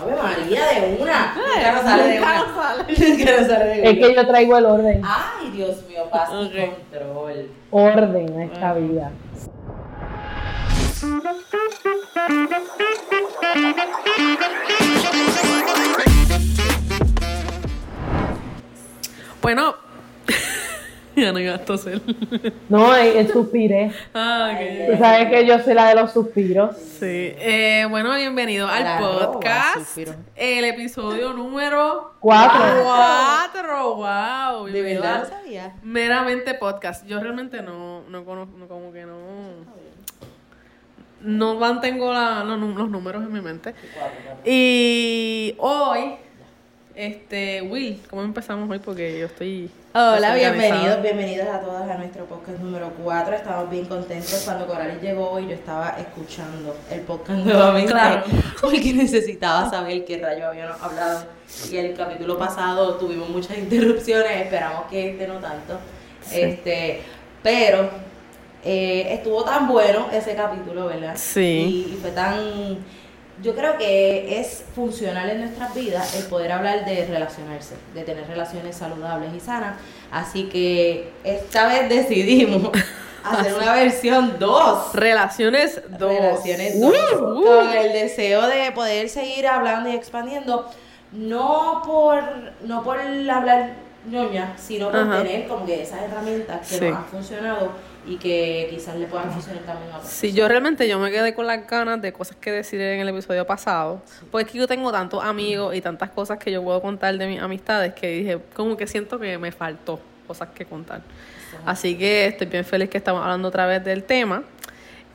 Ave María, de una. Nunca nos sale de una. sale de Es que una. yo traigo el orden. Ay, Dios mío, paz y control. Orden a esta vida. Bueno, ya no iba a toser. No, el, suspiré. Ah, ok. Tú sabes que yo soy la de los suspiros. Sí. Eh, bueno, bienvenido al La podcast. El episodio número Cuatro. cuatro. Wow. De verdad no sabía. Meramente podcast. Yo realmente no, no conozco, no, como que no. No mantengo la- los números en mi mente. Y hoy, este, Will, ¿cómo empezamos hoy? Porque yo estoy. Hola, bienvenidos, bienvenidos a todas a nuestro podcast número 4. Estamos bien contentos cuando Coralis llegó hoy. Yo estaba escuchando el podcast nuevamente Claro. porque necesitaba saber qué rayo habíamos hablado. Y el capítulo pasado tuvimos muchas interrupciones, esperamos que este no tanto. Este, pero eh, estuvo tan bueno ese capítulo, ¿verdad? Sí. Y, y fue tan yo creo que es funcional en nuestras vidas el poder hablar de relacionarse, de tener relaciones saludables y sanas. Así que esta vez decidimos hacer una versión 2. Relaciones 2. Relaciones 2. Con el deseo de poder seguir hablando y expandiendo. No por, no por hablar ñoña, sino por Ajá. tener como que esas herramientas que Sí. nos han funcionado y que quizás le puedan funcionar también a otras Sí, yo realmente yo me quedé con las ganas de cosas que decir en el episodio pasado, porque es que yo tengo tantos amigos y tantas cosas que yo puedo contar de mis amistades que dije, como que siento que me faltó cosas que contar. Así que estoy bien feliz que estamos hablando otra vez del tema.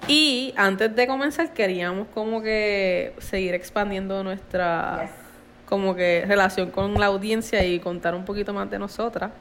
Y antes de comenzar queríamos como que seguir expandiendo nuestra Yes. como que relación con la audiencia y contar un poquito más de nosotras.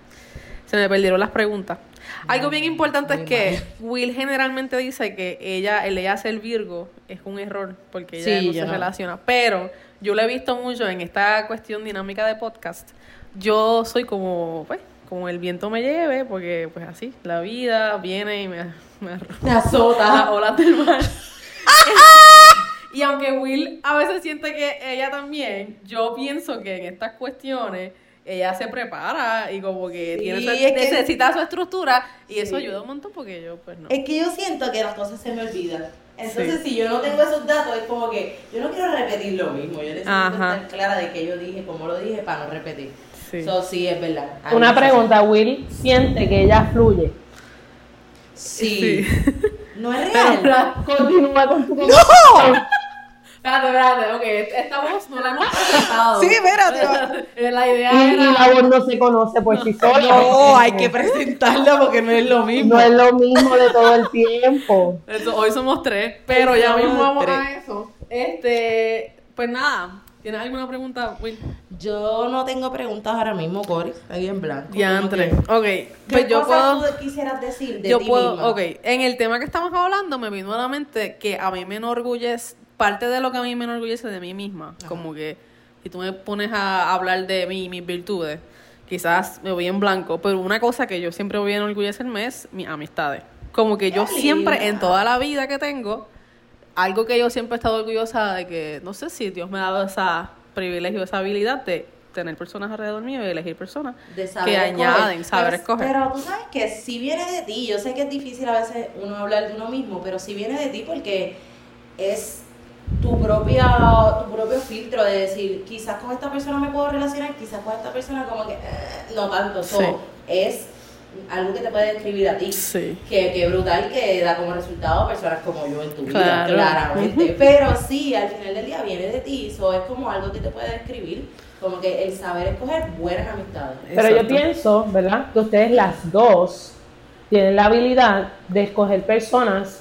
Se me perdieron las preguntas. Algo bien importante es que Will generalmente dice que ella, el ella ser Virgo es un error porque ella Sí, no se no. relaciona. Pero yo lo he visto mucho en esta cuestión dinámica de podcast. Yo soy como, pues, como el viento me lleve, porque pues así, la vida viene y me, me Te azota. las olas del mar. y aunque Will a veces siente que ella también, yo pienso que en estas cuestiones ella se prepara y como que Sí, tiene su- es que- necesita su estructura y eso ayuda un montón porque yo pues no. Es que yo siento que las cosas se me olvidan. Entonces, Sí. si yo no tengo esos datos, es como que yo no quiero repetir lo mismo. Yo necesito Ajá. estar clara de qué yo dije, cómo lo dije, para no repetir. Sí. Eso sí, es verdad. A Una pregunta, Will siente que ella fluye. Sí. No es Pero, real. Continúa con tu Espérate, espérate, ok, esta voz no la hemos presentado. Sí, espérate. La idea Y, la voz no se conoce por sí sola. No, hay que presentarla porque no es lo mismo. No es lo mismo de todo el tiempo. Eso, hoy somos tres, pero ya mismo vamos tres. a eso. Este, pues nada, ¿tienes alguna pregunta, Will? Yo no tengo preguntas ahora mismo, Cory. Ahí en blanco. Diantre. Como Ok, que, pues ¿Qué yo cosas puedo... tú quisieras decir de Yo ti puedo, misma? ok, en el tema que estamos hablando me vino a la mente que a mí me enorgullece, parte de lo que a mí me enorgullece de mí misma, como que si tú me pones a hablar de mí y mis virtudes, quizás me voy en blanco, pero una cosa que yo siempre voy a enorgullecerme es mis amistades. Como que yo Qué siempre, linda. en toda la vida que tengo, algo que yo siempre he estado orgullosa de que, no sé si Dios me ha dado ese privilegio, esa habilidad de tener personas alrededor mío y elegir personas de saber que añaden, saber pero, escoger. Pero tú sabes que si viene de ti, yo sé que es difícil a veces uno hablar de uno mismo, pero si viene de ti porque es tu propia tu propio filtro de decir, quizás con esta persona me puedo relacionar, quizás con esta persona como que eh, no tanto, so, Sí. es algo que te puede describir a ti. Sí. Que, que brutal que da como resultado personas como yo en tu vida, Claro. claramente. Pero sí, al final del día viene de ti, eso es como algo que te puede describir, como que el saber escoger buenas amistades. Pero yo pienso, ¿verdad? Que ustedes las dos tienen la habilidad de escoger personas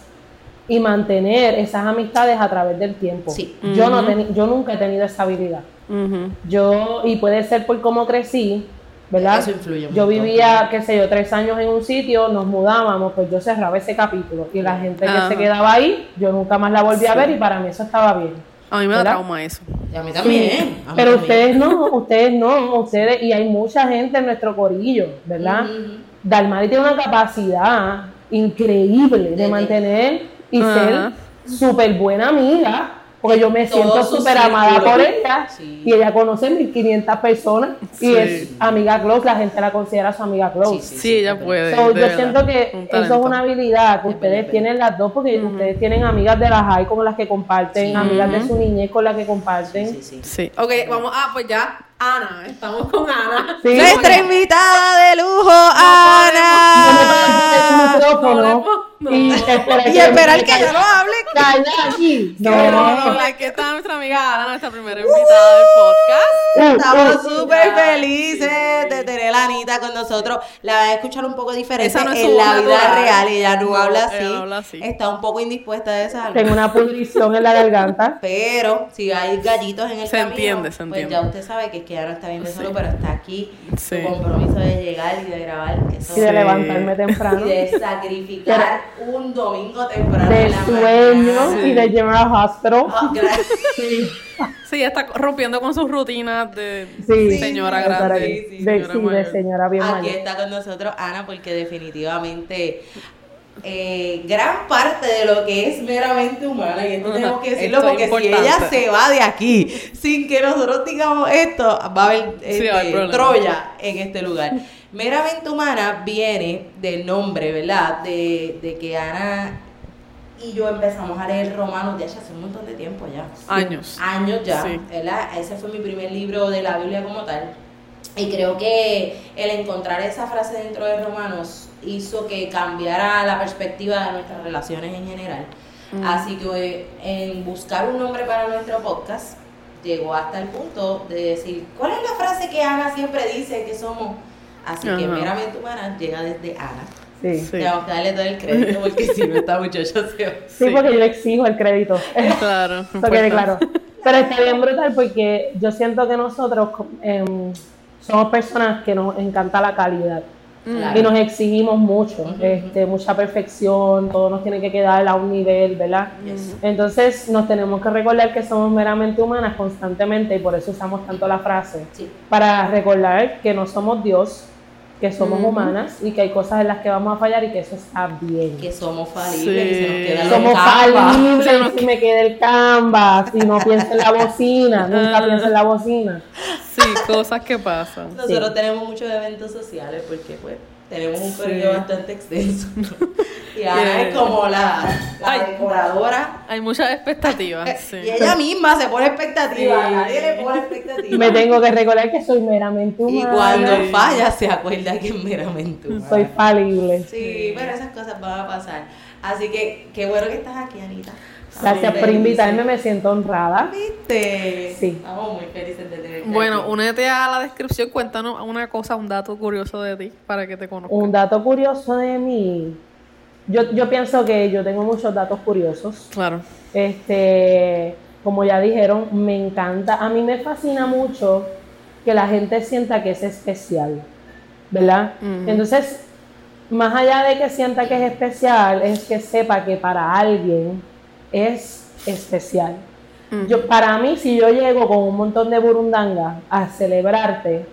y mantener esas amistades a través del tiempo. Sí. Yo, no teni- yo nunca he tenido esa habilidad. Ujú. Yo, y puede ser por cómo crecí, ¿verdad? Eso influye Yo montón. vivía, qué sé yo, tres años en un sitio, nos mudábamos, pues yo cerraba ese capítulo. Y la gente que se quedaba ahí, yo nunca más la volví a ver y para mí eso estaba bien. A mí me da trauma eso. Y a mí también. Sí, a mí Pero también. ustedes no, ustedes no, ustedes, y hay mucha gente en nuestro corillo, ¿verdad? Dalmari tiene una capacidad increíble de De- mantener y ser súper buena amiga porque yo me Todo siento súper amada por ella Sí. y ella conoce 1500 personas y Sí. es amiga close, la gente la considera su amiga close. Sí, Sí, ella puede. So, yo verdad. siento que eso es una habilidad que Es ustedes tienen las dos porque ustedes tienen amigas de la high con las que comparten, Sí. amigas de su niñez con las que comparten. Sí, sí, sí. Sí. Ok, vamos. Ah, pues ya. Ana. Estamos con Ana. Sí. Nuestra invitada de lujo, el Ana. micrófono No, y no. esperar Y esperar que yo no hable. No, No, no, aquí está nuestra amiga Ana, nuestra primera invitada del podcast. Uh, Estamos uh, súper felices de tener a Anita con nosotros. La voy a escuchar un poco diferente Esa no es su en la vida natural. real. Ella no, No, habla, ella así. no habla así. Está un poco indispuesta de salud. Tengo una pudrición en la garganta. Pero si hay gallitos en el Se camino, entiende, se pues entiende. ya usted sabe que es que ya no está bien de Sí. solo, pero está aquí Sí. su compromiso de llegar y de grabar eso. Y de Sí. levantarme temprano. y de sacrificar un domingo temprano De en la sueño mañana. Y de llevar al hospital. Ah, gracias. Sí, está rompiendo con sus rutinas de Sí, señora de- grande. sí, sí, de, señora sí, de señora bien Aquí mayor. está con nosotros Ana porque definitivamente eh, gran parte de lo que es meramente humana, y esto tenemos que decirlo esto porque si ella se va de aquí sin que nosotros digamos esto, va a haber Sí, a haber este, problema. Troya en este lugar. Meramente humana viene del nombre, ¿verdad? De, de que Ana y yo empezamos a leer romanos de hace un montón de tiempo ya Años. años ya, Sí. ¿verdad? Ese fue mi primer libro de la Biblia como tal. Y creo que el encontrar esa frase dentro de Romanos hizo que cambiara la perspectiva de nuestras relaciones en general. Así que en buscar un nombre para nuestro podcast, llegó hasta el punto de decir, ¿cuál es la frase que Ana siempre dice que somos? Así que Ajá. meramente humana llega desde Ana. Sí. Sí. Tenemos que darle todo el crédito porque si no esta muchacha se va. Sí, Sí. porque yo exijo el crédito. Claro. Importante. claro. Pero está bien brutal porque yo siento que nosotros em, somos personas que nos encanta la calidad Claro. y nos exigimos mucho, este, mucha perfección, todo nos tiene que quedar a un nivel, ¿verdad? Yes. Entonces nos tenemos que recordar que somos meramente humanas constantemente y por eso usamos tanto la frase, Sí. para recordar que no somos Dios, que somos humanas y que hay cosas en las que vamos a fallar y que eso está bien. Que somos falibles y se nos Sí. queda Somos falibles nos si me queda el canvas, si no pienso en la bocina, nunca pienso en la bocina. Sí, cosas que pasan. Nosotros Sí. tenemos muchos eventos sociales porque pues tenemos un Sí. periodo bastante extenso. Y Ana es como la, la Ay. decoradora. Hay muchas expectativas. Sí. Y ella misma se pone expectativa. Sí. Nadie le pone expectativa. Me tengo que recordar que soy meramente y humana. cuando Sí. falla se acuerda que es meramente humana. Soy falible. Sí, pero esas cosas van a pasar. Así que qué bueno que estás aquí, Anita. Gracias por invitarme, me siento honrada. ¿Viste? Sí. Estamos muy felices de tenerte Bueno, aquí. únete a la descripción, cuéntanos una cosa, un dato curioso de ti para que te conozcan. Un dato curioso de mí. Yo, yo pienso que yo tengo muchos datos curiosos. Claro. Este, como ya dijeron, me encanta. A mí me fascina mucho que la gente sienta que es especial, ¿verdad? Entonces, más allá de que sienta que es especial, es que sepa que para alguien es especial. Ujú. Yo, para mí, si yo llego con un montón de burundanga a celebrarte,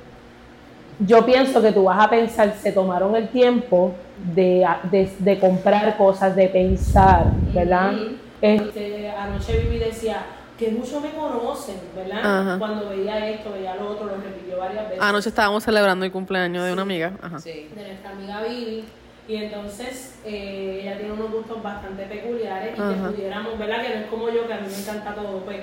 yo pienso que tú vas a pensar, se tomaron el tiempo de, de- de comprar cosas, de pensar, ¿verdad? Este, anoche Vivi decía que muchos me conocen, ¿verdad? Ajá. Cuando veía esto, veía lo otro, lo repitió varias veces. Anoche estábamos celebrando el cumpleaños de una amiga. Ajá. Sí. de nuestra amiga Vivi. Y entonces eh, ella tiene unos gustos bastante peculiares y Ajá. que pudiéramos, ¿verdad? Que no es como yo, que a mí me encanta todo, pues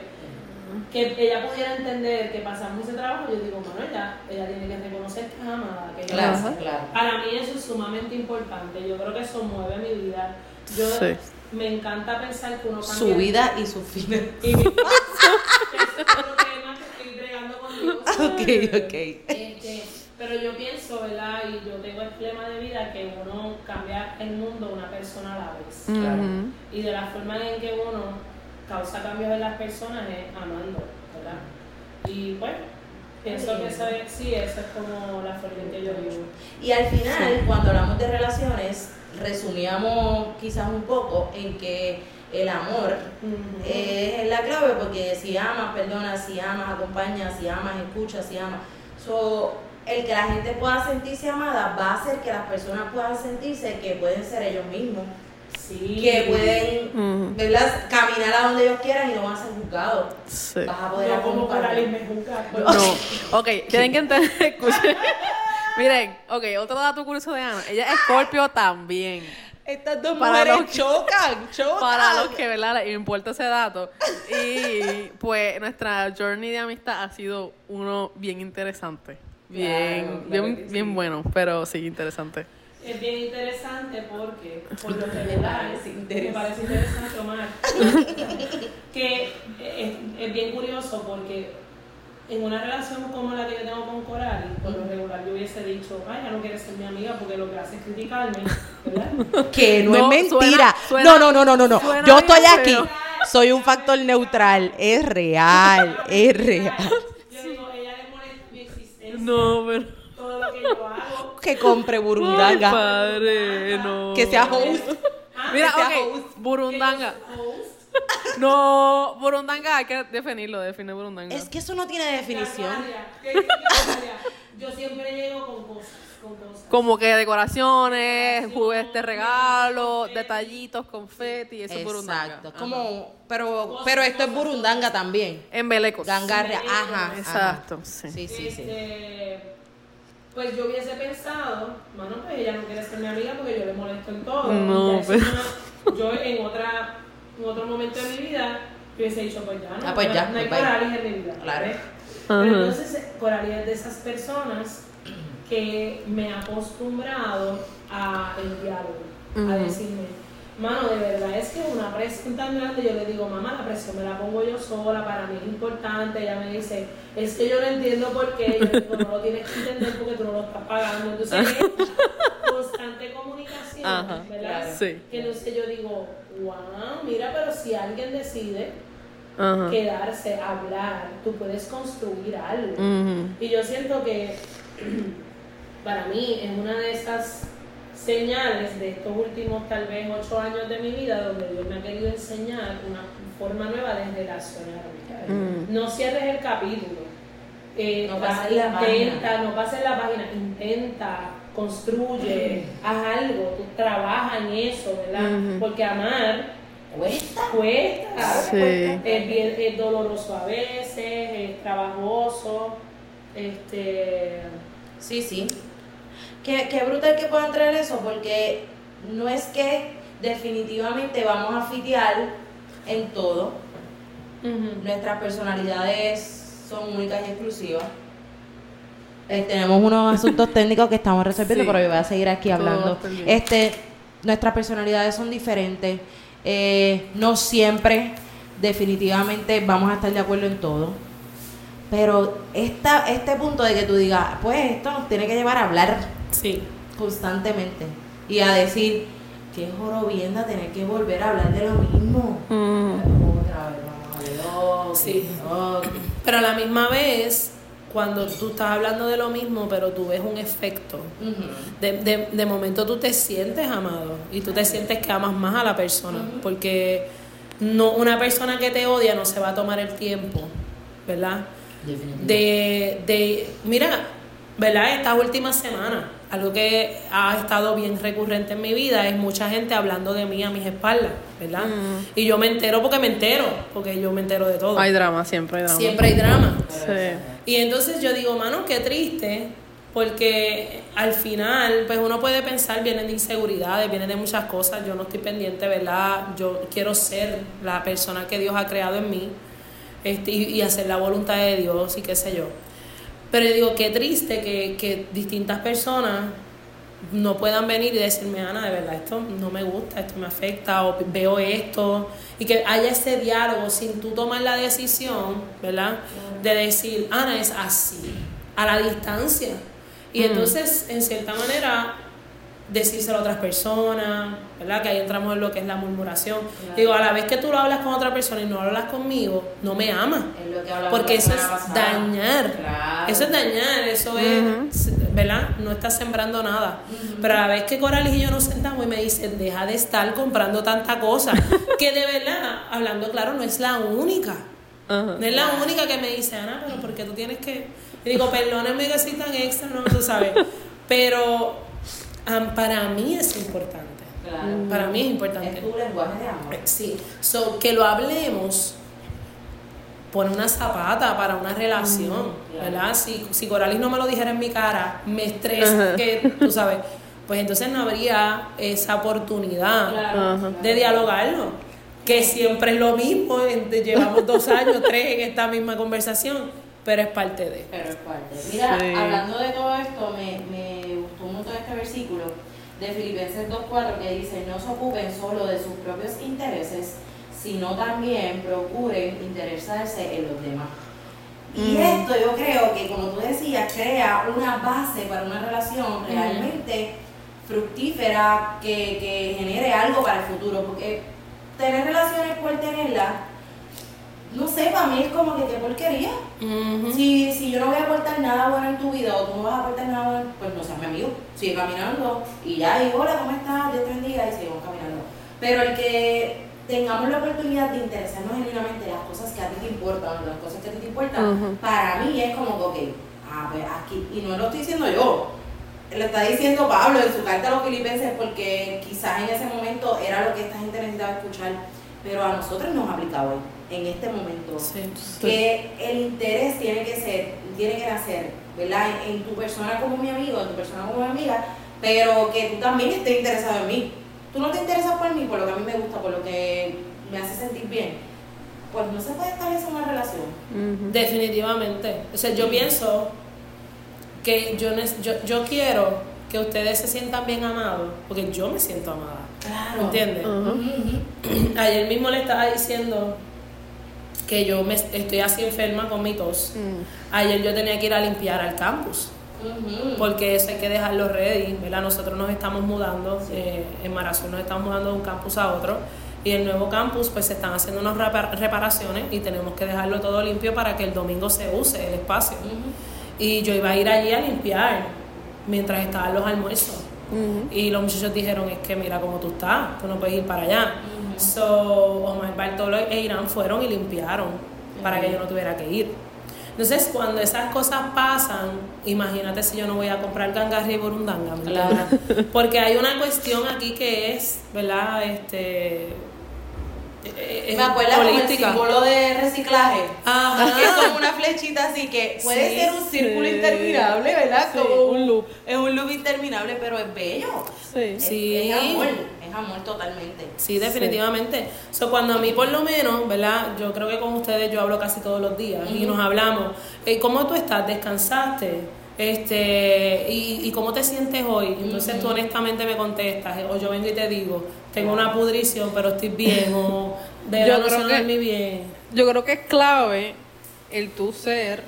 que ella pudiera entender que pasamos ese trabajo, yo digo, bueno, ella, ella tiene que reconocer que es amada, que Claro, Ajá. claro. Para mí eso es sumamente importante, yo creo que eso mueve mi vida. Yo Sí. me encanta pensar que uno cambia Su vida y su final. y mi que estoy conmigo. Ok, ok. Este, pero yo pienso, ¿verdad? Y yo tengo el lema de vida que uno cambia el mundo una persona a la vez. Ujú. Y de la forma en que uno causa cambios en las personas es amando, ¿verdad? Y bueno, pienso que eso es, sí, eso es como la forma en que yo vivo. Y al final, cuando hablamos de relaciones, resumíamos quizás un poco en que el amor Ujú. es la clave porque si amas, perdona, si amas, acompañas, si amas, escuchas, si amas. So, el que la gente pueda sentirse amada va a hacer que las personas puedan sentirse que pueden ser ellos mismos. Sí. que pueden. ¿verdad? Caminar a donde ellos quieran y no van a ser juzgados. Sí. Vas a poder No como acompañar. Coralis me juzga. No, ok, tienen que entender, escuchen. Miren, ok, otro dato curioso de Ana. Ella es Scorpio también. Estas dos Para mujeres los chocan, chocan. Para los que, ¿verdad? Les importa ese dato. Y pues nuestra journey de amistad ha sido uno bien interesante. Bien, Claro, claro bien, sí. bien bueno, pero sí, interesante. Es bien interesante porque, por lo general, me interesante. parece interesante, Omar, que es, es bien curioso porque en una relación como la que yo tengo con Coral, por lo regular yo hubiese dicho, ay, ya no quieres ser mi amiga porque lo que hace es criticarme, ¿verdad? Que no, No, es mentira. suena- no, no, no, no, no, Yo estoy aquí. Soy un factor neutral. Es real, es real. Yo digo, ella le molesta mi existencia, No, pero. todo lo que yo hago. Que compre Ay, burundanga. padre, no. Que sea host. Mira, que sea ok, host. Burundanga. Host. No, Burundanga, hay que definirlo, define Burundanga. Es que eso no tiene definición. Yo siempre llego con cosas. Como que decoraciones, juguetes, regalos, detallitos, confeti, eso es Burundanga. Exacto. Ajá. Como, pero, pero esto es burundanga también. En Belecos. Gangarria, ajá. ajá. Exacto, sí. Sí, sí, sí. Este, Pues yo hubiese pensado, mano, pues ella no quiere ser mi amiga porque yo le molesto en todo. No, pero- no- yo en otra en otro momento de mi vida yo hubiese dicho, pues ya, no, Ah, pues ya, no hay pues en mi vida. Claro. Ajá. Pero entonces eh, Coralis es de esas personas que me ha acostumbrado a el diálogo, a decirme, mano, de verdad es que una presión tan grande, yo le digo, mamá, la presión me la pongo yo sola, para mí es importante, ella me dice, es que yo no entiendo por qué, yo digo, no lo tienes que entender porque tú no lo estás pagando, entonces es constante comunicación, Ajá. ¿verdad? Sí. Que entonces yo digo, wow, mira, pero si alguien decide Ajá. quedarse, hablar, tú puedes construir algo. Y yo siento que para mí es una de esas señales de estos últimos tal vez ocho años de mi vida donde Dios me ha querido enseñar una forma nueva de relacionarme. Mm. No cierres el capítulo. Eh, No pases la intenta, página. no pases la página, intenta, construye, haz algo, tú trabaja en eso, ¿verdad? Ujú. Porque amar Cuesta. cuesta, Sí. es, bien, es doloroso a veces, es trabajoso, este, Sí, sí. Qué, qué brutal que puedan traer eso, porque no es que definitivamente vamos a fitear en todo. Nuestras personalidades son únicas y exclusivas. Eh, tenemos unos asuntos técnicos que estamos resolviendo, Sí. pero yo voy a seguir aquí hablando. Este, nuestras personalidades son diferentes. Eh, no siempre, definitivamente, vamos a estar de acuerdo en todo. Pero esta, este punto de que tú digas, pues esto nos tiene que llevar a hablar sí, constantemente y a decir, qué jorobienda tener que volver a hablar de lo mismo. Otra vez, vamos a Sí. pero a la misma vez, cuando tú estás hablando de lo mismo, pero tú ves un efecto, de, de, de momento tú te sientes amado y tú te sientes que amas más a la persona, porque no una persona que te odia no se va a tomar el tiempo, ¿verdad? de, de, mira, ¿verdad? Estas últimas semanas, algo que ha estado bien recurrente en mi vida es mucha gente hablando de mí a mis espaldas, ¿verdad? Mm. Y yo me entero porque me entero, porque yo me entero de todo. Hay drama, siempre hay drama. Siempre hay drama. Sí. Y entonces yo digo, mano, qué triste, porque al final, pues uno puede pensar, vienen de inseguridades, vienen de muchas cosas, yo no estoy pendiente, ¿verdad? Yo quiero ser la persona que Dios ha creado en mí este, y, y hacer la voluntad de Dios y qué sé yo. Pero yo digo, qué triste que, que distintas personas no puedan venir y decirme, Ana, de verdad, esto no me gusta, esto me afecta, o veo esto, y que haya ese diálogo sin tú tomar la decisión, ¿verdad? De decir, Ana es así, a la distancia. Y entonces, en cierta manera, decírselo a otras personas, ¿verdad? Que ahí entramos en lo que es la murmuración. Digo, a la vez que tú lo hablas con otra persona y no hablas conmigo, no me amas. Es lo que hablamos Porque eso es pasada. dañar. Claro. Eso es dañar, eso es, ¿verdad? No estás sembrando nada. Pero a la vez que Coralis y yo nos sentamos y me dicen, deja de estar comprando tanta cosa, que de verdad, hablando claro, no es la única. No es la única que me dice, Ana, pero ¿por qué tú tienes que...? Y digo, perdónenme que soy tan extra, no, tú sabes. Pero para mí es importante. Claro. Para mí es Es importante. tu lenguaje de amor. Sí, so, que lo hablemos pone una zapata para una relación, claro. ¿verdad? Si, si Coralis no me lo dijera en mi cara, me estresa, que tú sabes, pues entonces no habría esa oportunidad de dialogarlo, que siempre es lo mismo, en- de- llevamos dos años, tres en esta misma conversación, pero es parte de. Pero es parte. Mira, Sí. hablando de todo esto, me, me un montón este versículo de Filipenses 2.4 que dice, no se ocupen solo de sus propios intereses, sino también procuren interesarse en los demás. Y Mm. esto yo creo que, como tú decías, crea una base para una relación realmente fructífera que, que genere algo para el futuro, porque tener relaciones por tenerlas, no sé, para mí es como que qué porquería. Si, si yo no voy a aportar nada bueno en tu vida o tú no vas a aportar nada bueno, pues no seas mi amigo. Sigue caminando y ya, y hola, ¿cómo estás? Dios te bendiga y seguimos caminando. Pero el que tengamos la oportunidad de interesarnos genuinamente en las cosas que a ti te importan, las cosas que a ti te importan, para mí es como que, ok, a ver, aquí, y no lo estoy diciendo yo, lo está diciendo Pablo en su carta a los filipenses porque quizás en ese momento era lo que esta gente necesitaba escuchar, pero a nosotros nos ha aplicado hoy, en este momento Sí. que el interés tiene que ser, tiene que nacer, ¿verdad? En, en tu persona como mi amigo, en tu persona como mi amiga, pero que tú también estés interesado en mí. Tú no te interesas por mí, por lo que a mí me gusta, por lo que me hace sentir bien. Pues no se puede establecer una relación. Definitivamente. O sea, yo pienso que yo, yo, yo quiero que ustedes se sientan bien amados, porque yo me siento amada. Claro. ¿Entiendes? Ayer mismo le estaba diciendo que yo me estoy así enferma con mi tos. Mm. Ayer yo tenía que ir a limpiar al campus, porque eso hay que dejarlo ready, ¿verdad? Nosotros nos estamos mudando, eh, en Marazón nos estamos mudando de un campus a otro, y el nuevo campus pues se están haciendo unas repar- reparaciones y tenemos que dejarlo todo limpio para que el domingo se use el espacio. Y yo iba a ir allí a limpiar mientras estaban los almuerzos. Y los muchachos dijeron, es que mira cómo tú estás, tú no puedes ir para allá. So, Omar Bartolo e Irán fueron y limpiaron para que yo no tuviera que ir. Entonces, cuando esas cosas pasan, imagínate si yo no voy a comprar gangarri y burundanga. ¿me Claro. Porque hay una cuestión aquí que es, ¿verdad? Este... eh, Me acuerdo como el símbolo de reciclaje. Ajá. Que es como una flechita así que puede Sí, ser un círculo sí. interminable, ¿verdad? Sí, como un loop. Es un loop interminable, pero es bello. Sí. Es- Sí. Es, amor, es amor totalmente. Sí, definitivamente. So, cuando a mí por lo menos, ¿verdad? Yo creo que con ustedes yo hablo casi todos los días y nos hablamos. Eh, ¿Cómo tú estás? ¿Descansaste? Este, y, y cómo te sientes hoy? Entonces tú honestamente me contestas, o yo vengo y te digo, tengo una pudrición, pero estoy bien, o de Yo creo que- bien. Yo creo que es clave el tu ser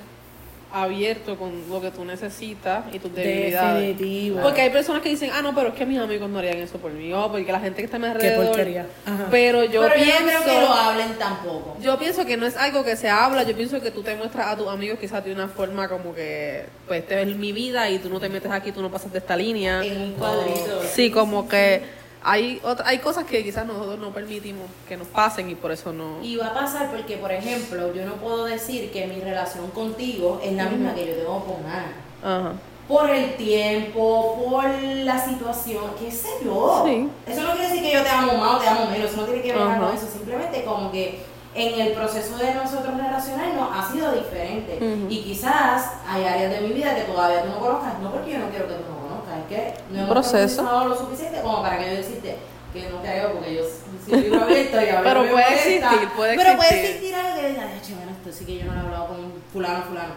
abierto con lo que tú necesitas y tus debilidades. Definitivo. Porque hay personas que dicen, ah, no, pero es que mis amigos no harían eso por mí, o porque la gente que está a mi Qué alrededor. porquería. Ajá. Pero yo pero yo pienso. no creo que lo hablen tampoco. Yo pienso que no es algo que se habla, yo pienso que tú te muestras a tus amigos quizás de una forma como que, pues, este es mi vida y tú no te metes aquí, tú no pasas de esta línea. En un cuadrito. Sí, como que hay otra, hay cosas que quizás nosotros no permitimos que nos pasen y por eso no... Y va a pasar porque, por ejemplo, yo no puedo decir que mi relación contigo es la misma que yo tengo con Ana. Ajá. Por el tiempo, por la situación, qué sé yo. Sí. Eso no quiere decir que yo te amo más o te amo menos, eso no tiene que ver Ajá. con eso. Simplemente como que en el proceso de nosotros relacionarnos ha sido diferente. Y quizás hay áreas de mi vida que todavía tú no conozcas, no porque yo no quiero que tú no conozcas, es que no hemos proceso. lo suficiente como para que yo decirte que no creo porque yo soy libro abierto y a Pero puede existir, puede Pero puede existir. existir algo que diga, "Ay, che, bueno, esto sí que yo no lo he hablado con fulano, fulano.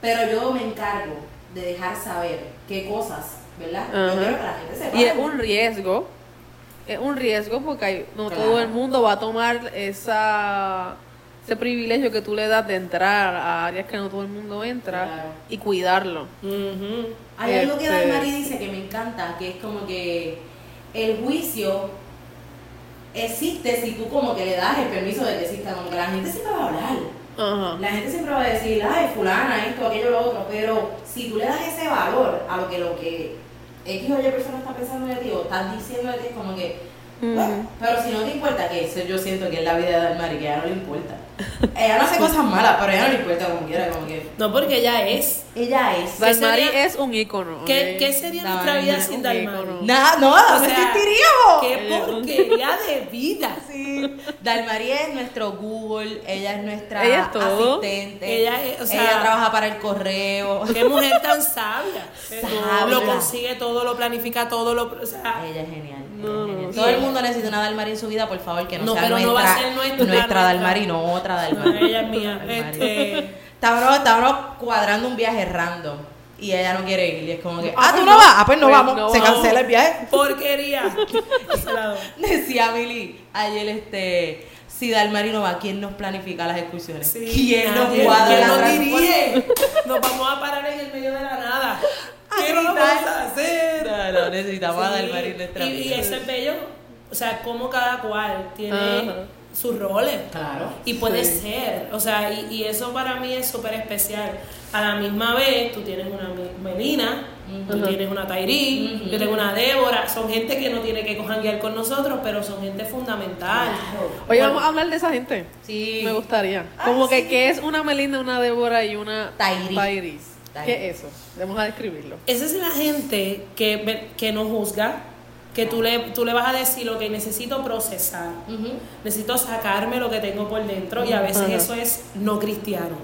Pero yo me encargo de dejar saber qué cosas, ¿verdad? Yo quiero que la gente sepa. Y es un riesgo, es un riesgo porque hay- no Claro. todo el mundo va a tomar esa ese privilegio que tú le das de entrar a áreas que no todo el mundo entra Claro. y cuidarlo. Hay algo que Este- Dalmari dice que me encanta, que es como que el juicio existe si tú como que le das el permiso de que exista, como que la gente siempre va a hablar. La gente siempre va a decir, ay, fulana, esto, aquello, lo otro, pero si tú le das ese valor a lo que lo que X o Y persona está pensando de ti o estás diciendo de ti, es como que Pero si no te importa, que eso yo siento que es la vida de Dalmari, que a ella no le importa. Ella no hace cosas malas, pero a ella no le importa como quiera, como que. No, porque ella es. Ella es. ¿Qué Dalmari sería- es un ícono. ¿Qué, qué sería nuestra vida sin Dalmari? Nada, no, O ¿dónde sea, existiríamos? ¡Qué porquería de vida! Sí. Dalmari es nuestro Google, ella es nuestra Ella es todo. asistente. Ella es- o sea- ella trabaja para el correo. ¡Qué mujer tan sabia! Sabia. Lo consigue todo, lo planifica todo, lo, o sea, Ella es genial. No, no. Todo el mundo necesita una Dalmari en su vida, por favor, que no, No, sea pero nuestra, no va a ser nuestra, nuestra. Dalmari, no otra Dalmari. No, ella es mía. Este- Estábamos, estábamos cuadrando un viaje random y ella no quiere ir y es como que, Ah, ah, tú pues no no. vas, ah, pues no Pues vamos, no se vamos. cancela el viaje. porquería. Decía Mili ayer, este, si Dalmari no va, ¿quién nos planifica las excursiones? Sí, ¿Quién nos cuadra ¿Quién nos dirige? Nos vamos a parar en el medio de la nada. ¿Qué vamos a hacer? No, no, necesitamos a Sí, en nuestra y, y eso es bello, o sea, como cada cual tiene Ajá. sus roles. Claro. Y puede Sí. ser, o sea, y, y eso para mí es súper especial. A la misma vez, tú tienes una Me- Melina, tú Ujú. tienes una Tairi, Ujú. yo tengo una Débora, son gente que no tiene que cojanguear con nosotros, pero son gente fundamental. Oye, Bueno, vamos a hablar de esa gente. Sí. Me gustaría. Ah, Como que, sí. ¿qué es una Melinda, una Débora y una Tairi. Tairis? ¿Qué es eso? Vamos a describirlo. Esa es la gente que, que no juzga, que tú le, tú le vas a decir lo que necesito procesar. Necesito sacarme lo que tengo por dentro y a veces eso es no cristiano.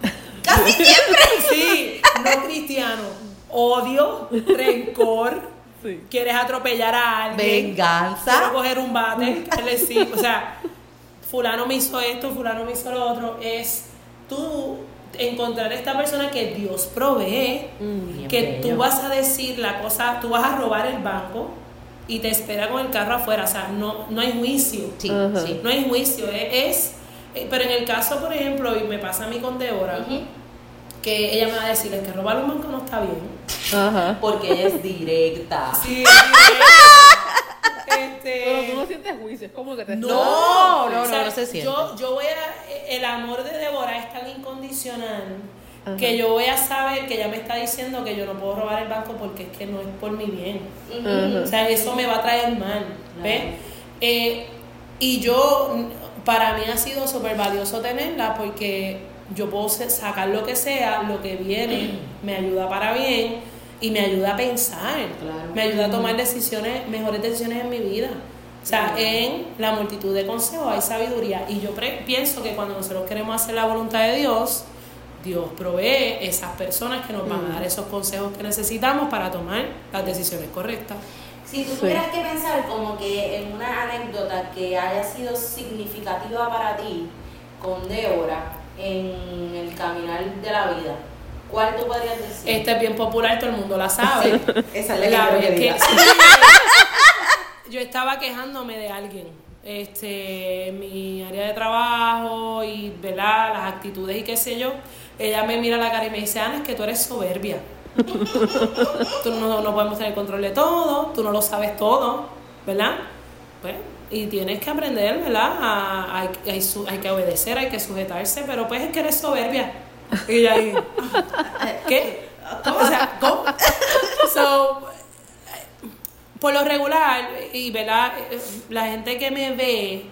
Casi siempre. Sí, no cristiano. Odio, rencor, Sí. quieres atropellar a alguien. Venganza. Quiero coger un bate, sí. O sea, fulano me hizo esto, fulano me hizo lo otro. Es tú encontrar esta persona que Dios provee, Bien que tú vas a decir la cosa, tú vas a robar el banco y te espera con el carro afuera. O sea, no, no hay juicio. Sí, sí. No hay juicio, es, es- eh, pero en el caso, por ejemplo, y me pasa a mí con Débora, Ujú. que ella me va a decir, es que robar un banco no está bien. Porque ella es directa. Sí, Pero tú no este, sientes juicio, es como que te No, no, o sea, no, no se siente. Yo, yo voy a, el amor de Débora es tan incondicional Ajá. que yo voy a saber que ella me está diciendo que yo no puedo robar el banco porque es que no es por mi bien. O sea, eso me va a traer mal. ¿ves? Eh, y yo, para mí ha sido súper valioso tenerla porque yo puedo sacar lo que sea, lo que viene, me ayuda para bien y me ayuda a pensar. Claro. Me ayuda a tomar decisiones, mejores decisiones en mi vida. O sea, en la multitud de consejos hay sabiduría. Y yo pre- pienso que cuando nosotros queremos hacer la voluntad de Dios, Dios provee esas personas que nos van a dar esos consejos que necesitamos para tomar las decisiones correctas. Si tú Sí. tuvieras que pensar como que en una anécdota que haya sido significativa para ti con Débora en el caminar de la vida, ¿cuál tú podrías decir? Esta es bien popular, todo el mundo la sabe. Esa La quiero vez que- digas. yo estaba quejándome de alguien, este, mi área de trabajo y ¿verdad? las actitudes y qué sé yo. Ella me mira a la cara y me dice, Ana, es que tú eres soberbia. tú no, no podemos tener control de todo, tú no lo sabes todo, ¿verdad? Pues, y tienes que aprender, ¿verdad? A- hay, hay, su- hay que obedecer, hay que sujetarse, pero pues es que eres soberbia. Y ahí, ¿qué? O sea, ¿cómo? So, por lo regular, y verdad, la gente que me ve,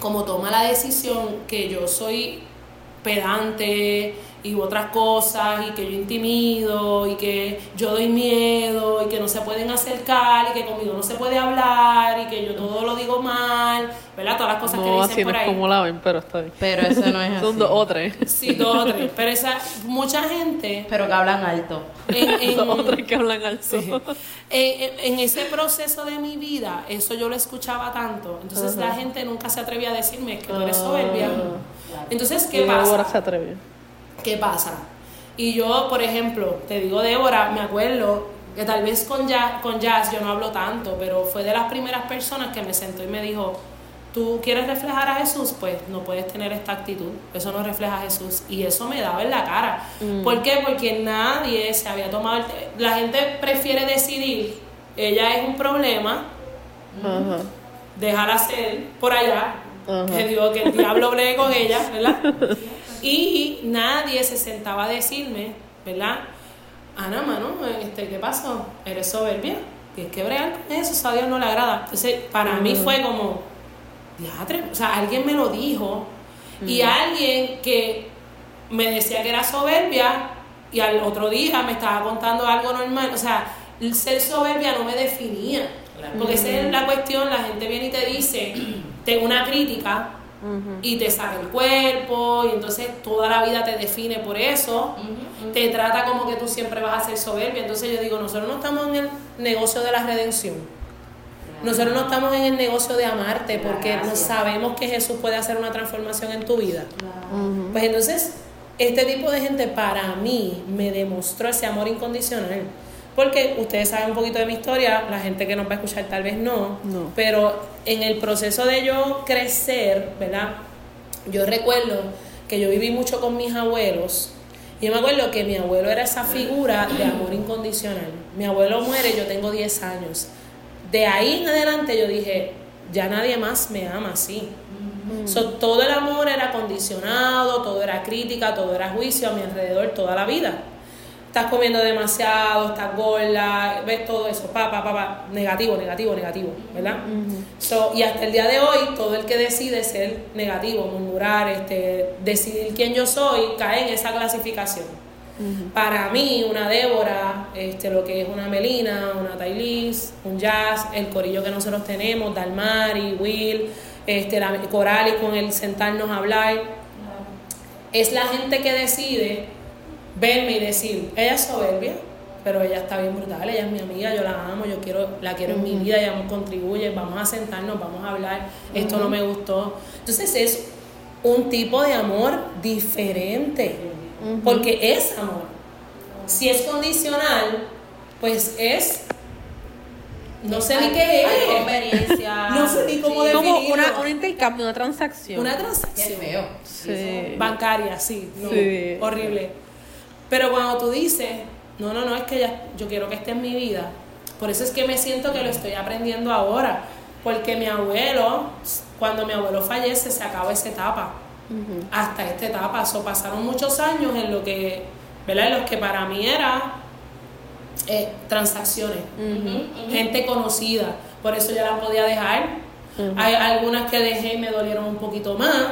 como toma la decisión que yo soy pedante y otras cosas, y que yo intimido, y que yo doy miedo, y que no se pueden acercar, y que conmigo no se puede hablar, y que yo todo lo digo mal, ¿verdad? Todas las cosas que No, dicen así no por es ahí. como la ven, pero está bien. Pero eso no es así. Son dos o tres. Sí, dos o tres. Pero esa, mucha gente Pero que hablan alto. en, en- Son otros que hablan alto. Sí. En, en- en ese proceso de mi vida, eso yo lo escuchaba tanto. Entonces la gente nunca se atrevía a decirme "Es que tú eres Ah. soberbia. Entonces, Y ¿qué pasa? se atreve. ¿Qué pasa? Y yo, por ejemplo, te digo Débora, me acuerdo que tal vez con Jazz, con Jazz yo no hablo tanto, pero fue de las primeras personas que me sentó y me dijo, tú quieres reflejar a Jesús, pues no puedes tener esta actitud, eso no refleja a Jesús. Y eso me daba en la cara. ¿Por qué? Porque nadie se había tomado el... La gente prefiere decidir, ella es un problema, Ajá. déjala ser por allá, que Dios, que el diablo bregue con ella, ¿verdad? Y nadie se sentaba a decirme, ¿verdad? Ana, mano, este, ¿qué pasó? ¿Eres soberbia? Tienes que bregar con eso, eso a Dios no le agrada. Entonces, para mí fue como, diatre, o sea, alguien me lo dijo y alguien que me decía que era soberbia y al otro día me estaba contando algo normal, o sea, el ser soberbia no me definía. Porque esa es la cuestión, la gente viene y te dice, tengo una crítica y te saca el cuerpo y entonces toda la vida te define por eso, te trata como que tú siempre vas a ser soberbia. Entonces yo digo, nosotros no estamos en el negocio de la redención. Nosotros no estamos en el negocio de amarte porque no sabemos que Jesús puede hacer una transformación en tu vida. Pues entonces, este tipo de gente para mí me demostró ese amor incondicional. Porque ustedes saben un poquito de mi historia, la gente que nos va a escuchar tal vez no, No. pero en el proceso de yo crecer, ¿verdad? Yo recuerdo que yo viví mucho con mis abuelos. Y yo me acuerdo que mi abuelo era esa figura de amor incondicional. Mi abuelo muere, yo tengo 10 años. De ahí en adelante yo dije, ya nadie más me ama así. So, todo el amor era condicionado, todo era crítica, todo era juicio a mi alrededor toda la vida. Estás comiendo demasiado, estás gorda, ves todo eso, pa, pa, pa, pa, negativo, negativo, negativo, ¿verdad? So, y hasta el día de hoy, todo el que decide ser negativo, murmurar, este, decidir quién yo soy, cae en esa clasificación. Para mí, una Débora, este, lo que es una Melina, una Tailis, un Jazz, el corillo que nosotros tenemos, Dalmari, Will, este, la Coralis con el sentarnos a hablar, es la gente que decide verme y decir, ella es soberbia, pero ella está bien brutal, ella es mi amiga, yo la amo, yo quiero, la quiero en mi vida, ella me contribuye, vamos a sentarnos, vamos a hablar, esto no me gustó. Entonces es un tipo de amor diferente, porque es amor. Si es condicional, pues es, no sé ni qué es. conveniencia. No sé ni cómo Sí. Como una, un intercambio, una transacción. Una Qué transacción. feo. Sí. bancaria, sí, no, Sí. horrible. Pero cuando tú dices, no, no, no, es que ya, yo quiero que esté en mi vida, por eso es que me siento que lo estoy aprendiendo ahora, porque mi abuelo, cuando mi abuelo fallece, se acaba esa etapa, hasta esta etapa, so, pasaron muchos años en lo que, ¿verdad? En los que para mí era eh, transacciones, gente conocida, por eso ya la podía dejar. Hay algunas que dejé y me dolieron un poquito más,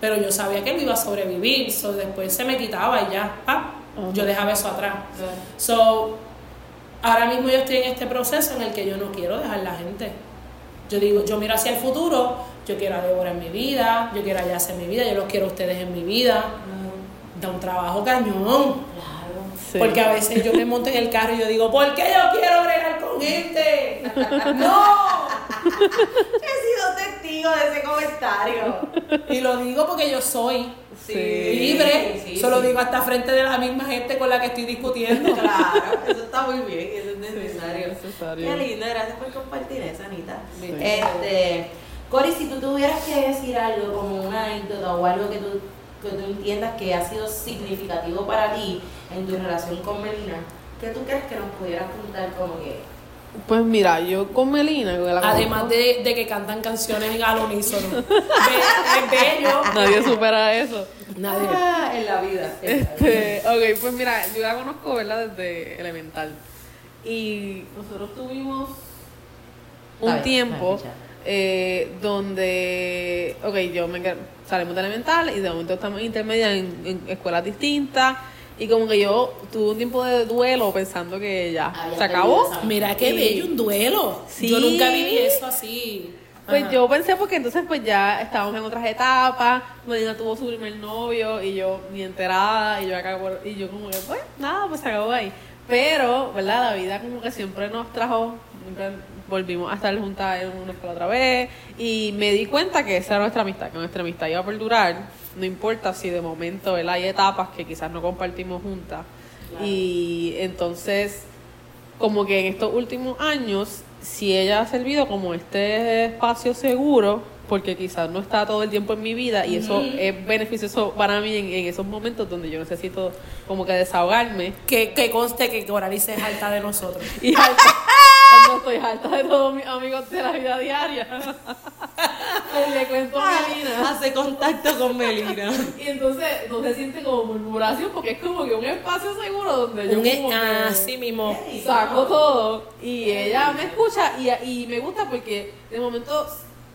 pero yo sabía que él iba a sobrevivir, so después se me quitaba y ya, ¡pap! Yo dejaba eso atrás. So, ahora mismo yo estoy en este proceso en el que yo no quiero dejar la gente. Yo digo, yo miro hacia el futuro, yo quiero a Débora en mi vida, yo quiero a Yas en mi vida, yo los quiero a ustedes en mi vida. Da un trabajo cañón. Claro. Sí. Porque a veces yo me monto en el carro y yo digo, ¿por qué yo quiero bregar con gente? ¡No! He sido testigo de ese comentario. Y lo digo porque yo soy Sí. libre. sí, Solo sí. digo hasta frente de la misma gente con la que estoy discutiendo. Claro, eso está muy bien, eso es necesario. necesario. Qué lindo, gracias por compartir eso, Anita. Sí. Este, Cori, si tú tuvieras que decir algo como una anécdota o algo que tú, que tú entiendas que ha sido significativo para ti en tu relación con Melina, ¿qué tú crees que nos pudieras contar como que? Pues mira, yo con Melina, la Además de, de que cantan canciones al unísono. Es bello. nadie supera eso. Nadie. Ah, en la vida. Este, ok, pues mira, yo la conozco, ¿verdad? Desde elemental. Y nosotros tuvimos un tiempo eh, donde, ok, yo me salimos de elemental y de momento estamos en intermedia en, en escuelas distintas. Y como que yo tuve un tiempo de duelo pensando que ya Había se acabó. Mira qué bello un duelo. Sí. Yo nunca viví eso así. Pues Ajá. yo pensé porque entonces pues ya estábamos en otras etapas, Medina tuvo su primer novio y yo ni enterada y yo acá y yo como que pues nada, pues se acabó ahí. Pero, ¿verdad? La vida como que siempre nos trajo, siempre volvimos a estar juntas una escuela otra vez y me di cuenta que esa era nuestra amistad, que nuestra amistad iba a perdurar, no importa si de momento, ¿verdad? Hay etapas que quizás no compartimos juntas. Y entonces como que en estos últimos años, si ella ha servido como este espacio seguro, porque quizás no está todo el tiempo en mi vida y eso es beneficioso para mí en, en esos momentos donde yo necesito como que desahogarme. Que, que conste que Coralice es alta de nosotros. y harta, cuando estoy harta de todos mis amigos de la vida diaria. Le cuento a Melina. Hace contacto con Melina. Y entonces no se siente como murmuración porque es como que un espacio seguro donde yo Un e- como que así mismo. saco todo y ella me escucha y, y me gusta porque de momento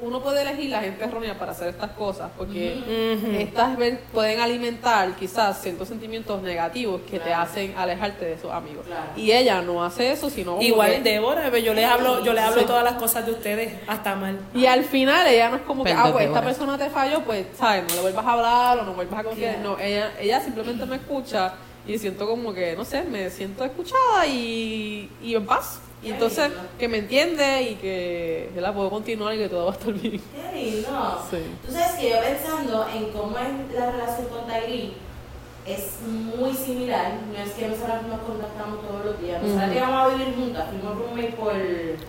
uno puede elegir la gente errónea para hacer estas cosas porque estas ven- pueden alimentar quizás ciertos sentimientos negativos que te hacen alejarte de sus amigos Claro. y ella no hace eso sino Igual que- Débora, yo les hablo, yo les hablo Sí. todas las cosas de ustedes, hasta mal. y al final ella no es como que, ah, pues esta persona te falló, pues, ¿sabes? No le vuelvas a hablar o no vuelvas a confiar. Claro. No, ella, ella simplemente me escucha y siento como que, no sé, me siento escuchada y, y en paz. Y entonces, que me entiende y que la puedo continuar y que todo va a estar bien. Qué lindo. Sí. Tú sabes que yo pensando en cómo es la relación con Tairi es muy similar. No es que nosotras nos contactamos todos los días. Nosotras Ujú. llegamos a vivir juntas, fuimos roommate por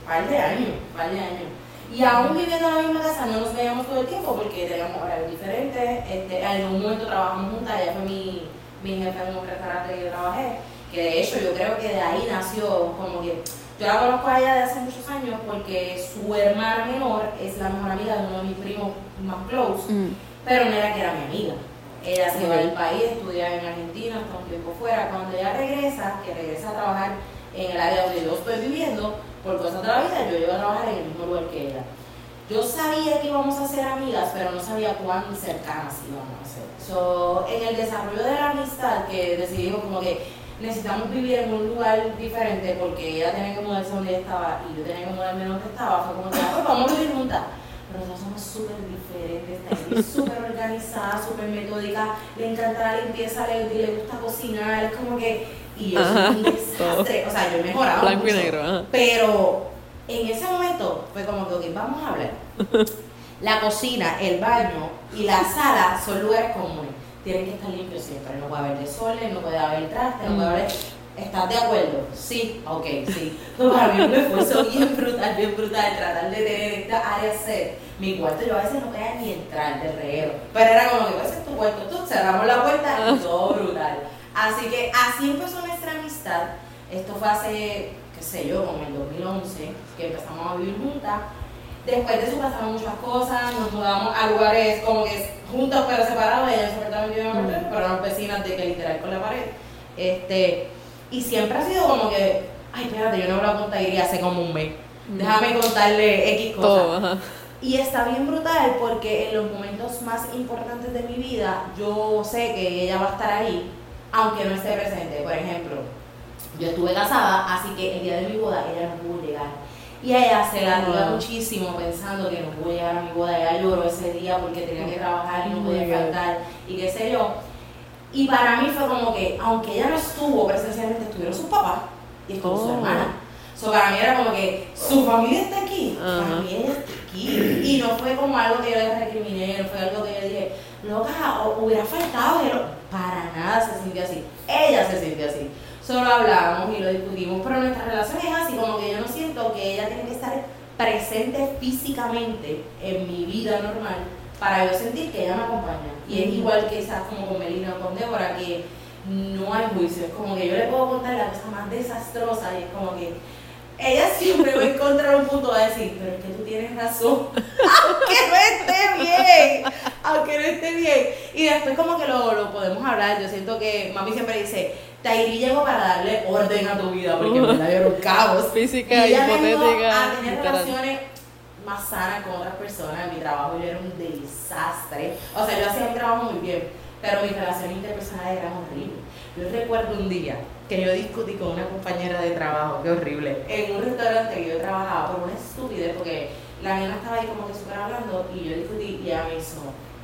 par de años, par de años. Y aún viviendo en la misma casa no nos veíamos todo el tiempo porque teníamos horarios diferentes. Este, en algún momento trabajamos juntas, ella fue mi, mi jefe en un restaurante que yo trabajé. Que de hecho yo creo que de ahí nació como que yo la conozco a ella de hace muchos años porque su hermana menor es la mejor amiga de uno de mis primos más close, pero no era que era mi amiga. Ella se va del país, estudia en Argentina, está un tiempo fuera. Cuando ella regresa, que regresa a trabajar en el área donde yo estoy viviendo, por cosas de la vida, yo llego a trabajar en el mismo lugar que ella. Yo sabía que íbamos a ser amigas, pero no sabía cuán cercanas íbamos a ser. So, en el desarrollo de la amistad, que decidimos como que necesitamos vivir en un lugar diferente porque ella tenía que mudarse donde ella estaba y yo tenía que mudarme donde estaba, fue como que, ah, pues vamos a vivir juntas. Pero nosotros somos súper diferentes, súper organizada, súper metódica, le encanta la limpieza, le, le gusta cocinar, es como que... Y yo soy un desastre, o sea, yo he mejorado Blanco y negro, ajá. Pero en ese momento fue como que, ok, vamos a hablar. La cocina, el baño y la sala son lugares comunes. Tienen que estar limpios siempre. No puede haber desorden, no puede haber traste, no puede haber. ¿Estás de acuerdo? Sí, ok, sí. Pero para mí un esfuerzo bien brutal, bien brutal tratar de tener esta área set. Mi cuarto yo a veces no podía ni entrar de reguero. Pero era como que, pues es tu cuarto, tú cerramos la puerta y todo brutal. Así que así empezó nuestra amistad. Esto fue hace, qué sé yo, como el 2011, que empezamos a vivir juntas. Después de eso pasaron muchas cosas, nos mudamos a lugares como que juntos pero separados, ella en su apartamento yo en pero eran vecinas de que literal con la pared. Este, y siempre ha sido como que, ay, espérate, yo no he hablado con Tairi hace como un mes. Déjame contarle X cosas. Y está bien brutal porque en los momentos más importantes de mi vida, yo sé que ella va a estar ahí, aunque no esté presente. Por ejemplo, yo estuve casada, así que el día de mi boda ella no pudo llegar. Y ella se la dio muchísimo pensando que no pudo llegar a mi boda. Ella lloró ese día porque tenía que trabajar y no podía faltar y qué sé yo. Y para mí fue como que, aunque ella no estuvo presencialmente, estuvieron sus papás y estuvo su Oh. hermana. So, para mí era como que su familia está aquí, mí ella está aquí. Y no fue como algo que yo le recriminé, no fue algo que yo dije, loca, hubiera faltado. no". Para nada se sintió así. Ella se sintió así. Solo hablábamos y lo discutimos, pero nuestra relación es así, como que yo no siento que ella tiene que estar presente físicamente en mi vida normal para yo sentir que ella me acompaña. Y es igual que quizás como con Melina o con Débora, que no hay juicio, es como que yo le puedo contar la cosa más desastrosa y es como que ella siempre va a encontrar un punto a decir, pero es que tú tienes razón, aunque no esté bien, aunque no esté bien. Y después como que lo, lo podemos hablar, yo siento que mami siempre dice, Tairi llegó para darle orden a tu vida, porque en verdad era un caos. Física, y ella hipotética, a tener relaciones más sanas con otras personas. En mi trabajo yo era un desastre. O sea, yo hacía mi trabajo muy bien, pero mis relaciones interpersonales eran horribles. Yo recuerdo un día que yo discutí con una compañera de trabajo, qué horrible, en un restaurante que yo trabajaba por una estupidez, porque la nena estaba ahí como que súper hablando y yo discutí y ella me hizo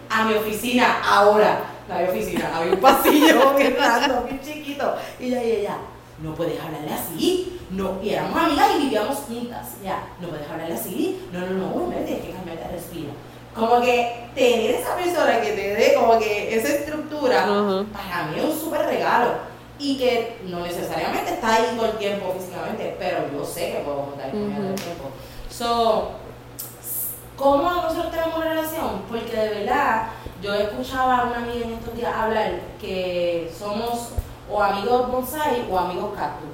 a mi oficina ahora. No había oficina, había un pasillo bien raro, bien chiquito. Y ella, y ella, no puedes hablarle así. No, y éramos amigas y vivíamos juntas. Ya, no puedes hablarle así. No, no, no, no, tienes que cambiarte, respira. Como que tener esa persona que te dé como que esa estructura, Ajá. para mí es un súper regalo. Y que no necesariamente está ahí todo el tiempo físicamente, pero yo sé que puedo contar con ella todo el tiempo. So, ¿Cómo nosotros tenemos una relación? Porque de verdad, yo escuchaba a una amiga en estos días hablar que somos o amigos bonsai o amigos cactus.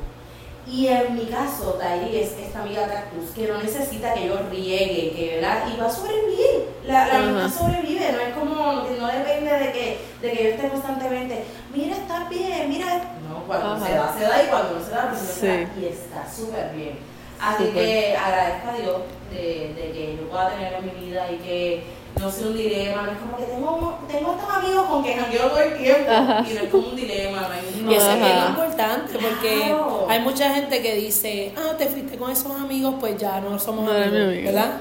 Y en mi caso, Tairi es esta amiga cactus que no necesita que yo riegue, que ¿verdad? Y va a sobrevivir. La, la amistad sobrevive, no es como, no depende de que, de que yo esté constantemente, mira, estás bien, mira. No, cuando Ajá. se da, se da y cuando no se da, pues no se da. Sí. Y está súper bien. Así que agradezco a Dios de, de que yo pueda tener en mi vida y que no sea un dilema, no es como que tengo, tengo estos amigos con que jangueo todo el tiempo Ajá. y no es como un dilema, no hay un Y eso es bien importante porque Claro. hay mucha gente que dice, ah, te fuiste con esos amigos, pues ya no somos No amigos. ¿verdad?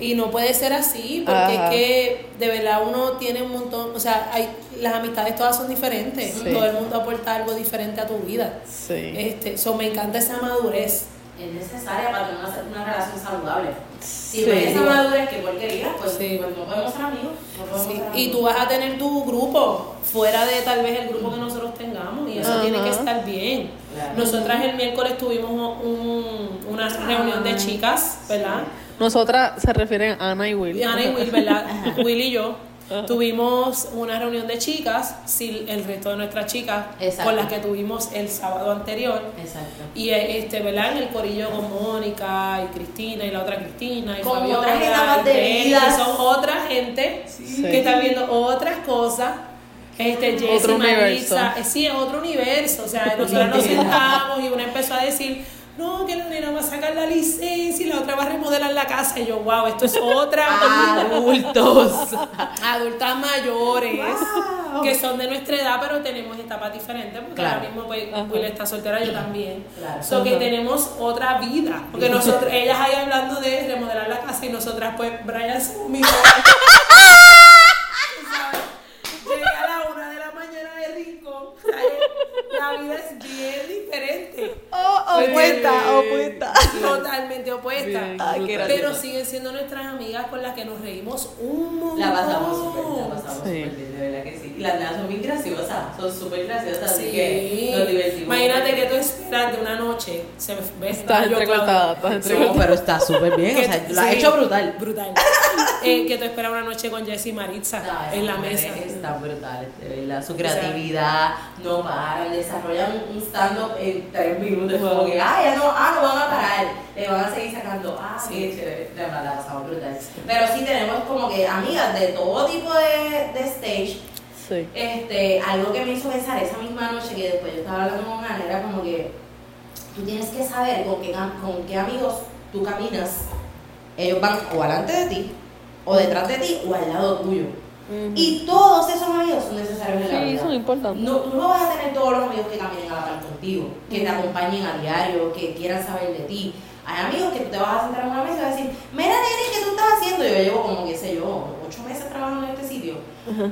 Y no puede ser así, porque Ajá. es que de verdad uno tiene un montón, o sea, hay, las amistades todas son diferentes, Sí. todo el mundo aporta algo diferente a tu vida. Sí. Este, so, me encanta esa madurez. Es necesaria para tener una, una relación saludable. Si Sí. no hay esa madurez que porquería, pues, Sí. pues no podemos ser amigos. No podemos Sí, ser Y tú vas a tener tu grupo fuera de tal vez el grupo que nosotros tengamos y eso Ajá. tiene que estar bien. Claro. Nosotras el miércoles tuvimos un- una reunión de chicas, ¿verdad? Nosotras se refieren a Ana y Will. Y Ana y Will, ¿verdad? Will y yo tuvimos una reunión de chicas, sí, el resto de nuestras chicas, Exacto. con las que tuvimos el sábado anterior. Exacto. Y eh, este, ¿verdad? En el corillo con Mónica y Cristina y la otra Cristina y Con Fabiola otras etapas y de que son otra gente Sí. que están viendo otras cosas. Este, Jessie, Otro universo. eh, sí, es otro universo. O sea, nosotros nos sentamos y una empezó a decir, no, que la nena va a sacar la licencia y la otra va a remodelar la casa. Y yo, wow, esto es otra. Adultos. Adultas mayores Wow. que son de nuestra edad, pero tenemos etapas diferentes. Porque Claro. ahora mismo pues. Will está soltera, yo también. Claro. So que tenemos otra vida. Porque nosotros, ellas ahí hablando de remodelar la casa y nosotras, pues, Brian se vomitó. Tú sabes, Llegué a la una de la mañana de rincón. O sea, La vida es bien diferente. opuesta, opuesta. Totalmente opuesta. Bien, Ah, qué Pero siguen siendo nuestras amigas con las que nos reímos un montón. La pasamos súper, la pasamos Sí. súper bien, de verdad que sí. Y las nenas son bien graciosas, son súper graciosas, así Sí. que nos divertimos. Imagínate que tú esperas de una noche. Se me Estás entrecortada, estás No, entrecortada. pero está súper bien, o sea, lo has sí, hecho brutal. Brutal. Eh, que tú esperas una noche con Jessy y Maritza en la mesa. mujeres Están brutales, de verdad. Su creatividad no paran, desarrollan un stand-up en tres minutos. Como que, ah, ya no, ah, no van a parar. Le van a seguir sacando, ah, Sí. qué chévere. De verdad, la pasamos brutal. Pero sí tenemos como que amigas de todo tipo de, de stage. Sí. Este, algo que me hizo pensar esa misma noche que después yo estaba hablando con Ana era como que tú tienes que saber con qué, con qué amigos tú caminas. Ellos van o delante de ti, o detrás de ti, o al lado tuyo. Ujú. Y todos esos amigos son necesarios en la Sí, vida. son importantes. No, tú no vas a tener todos los amigos que caminen a la par contigo, que te acompañen a diario, que quieran saber de ti. Hay amigos que tú te vas a sentar en una mesa y vas a decir, mira nene, ¿qué tú estás haciendo? Yo llevo como, qué sé yo, ocho meses trabajando en este sitio.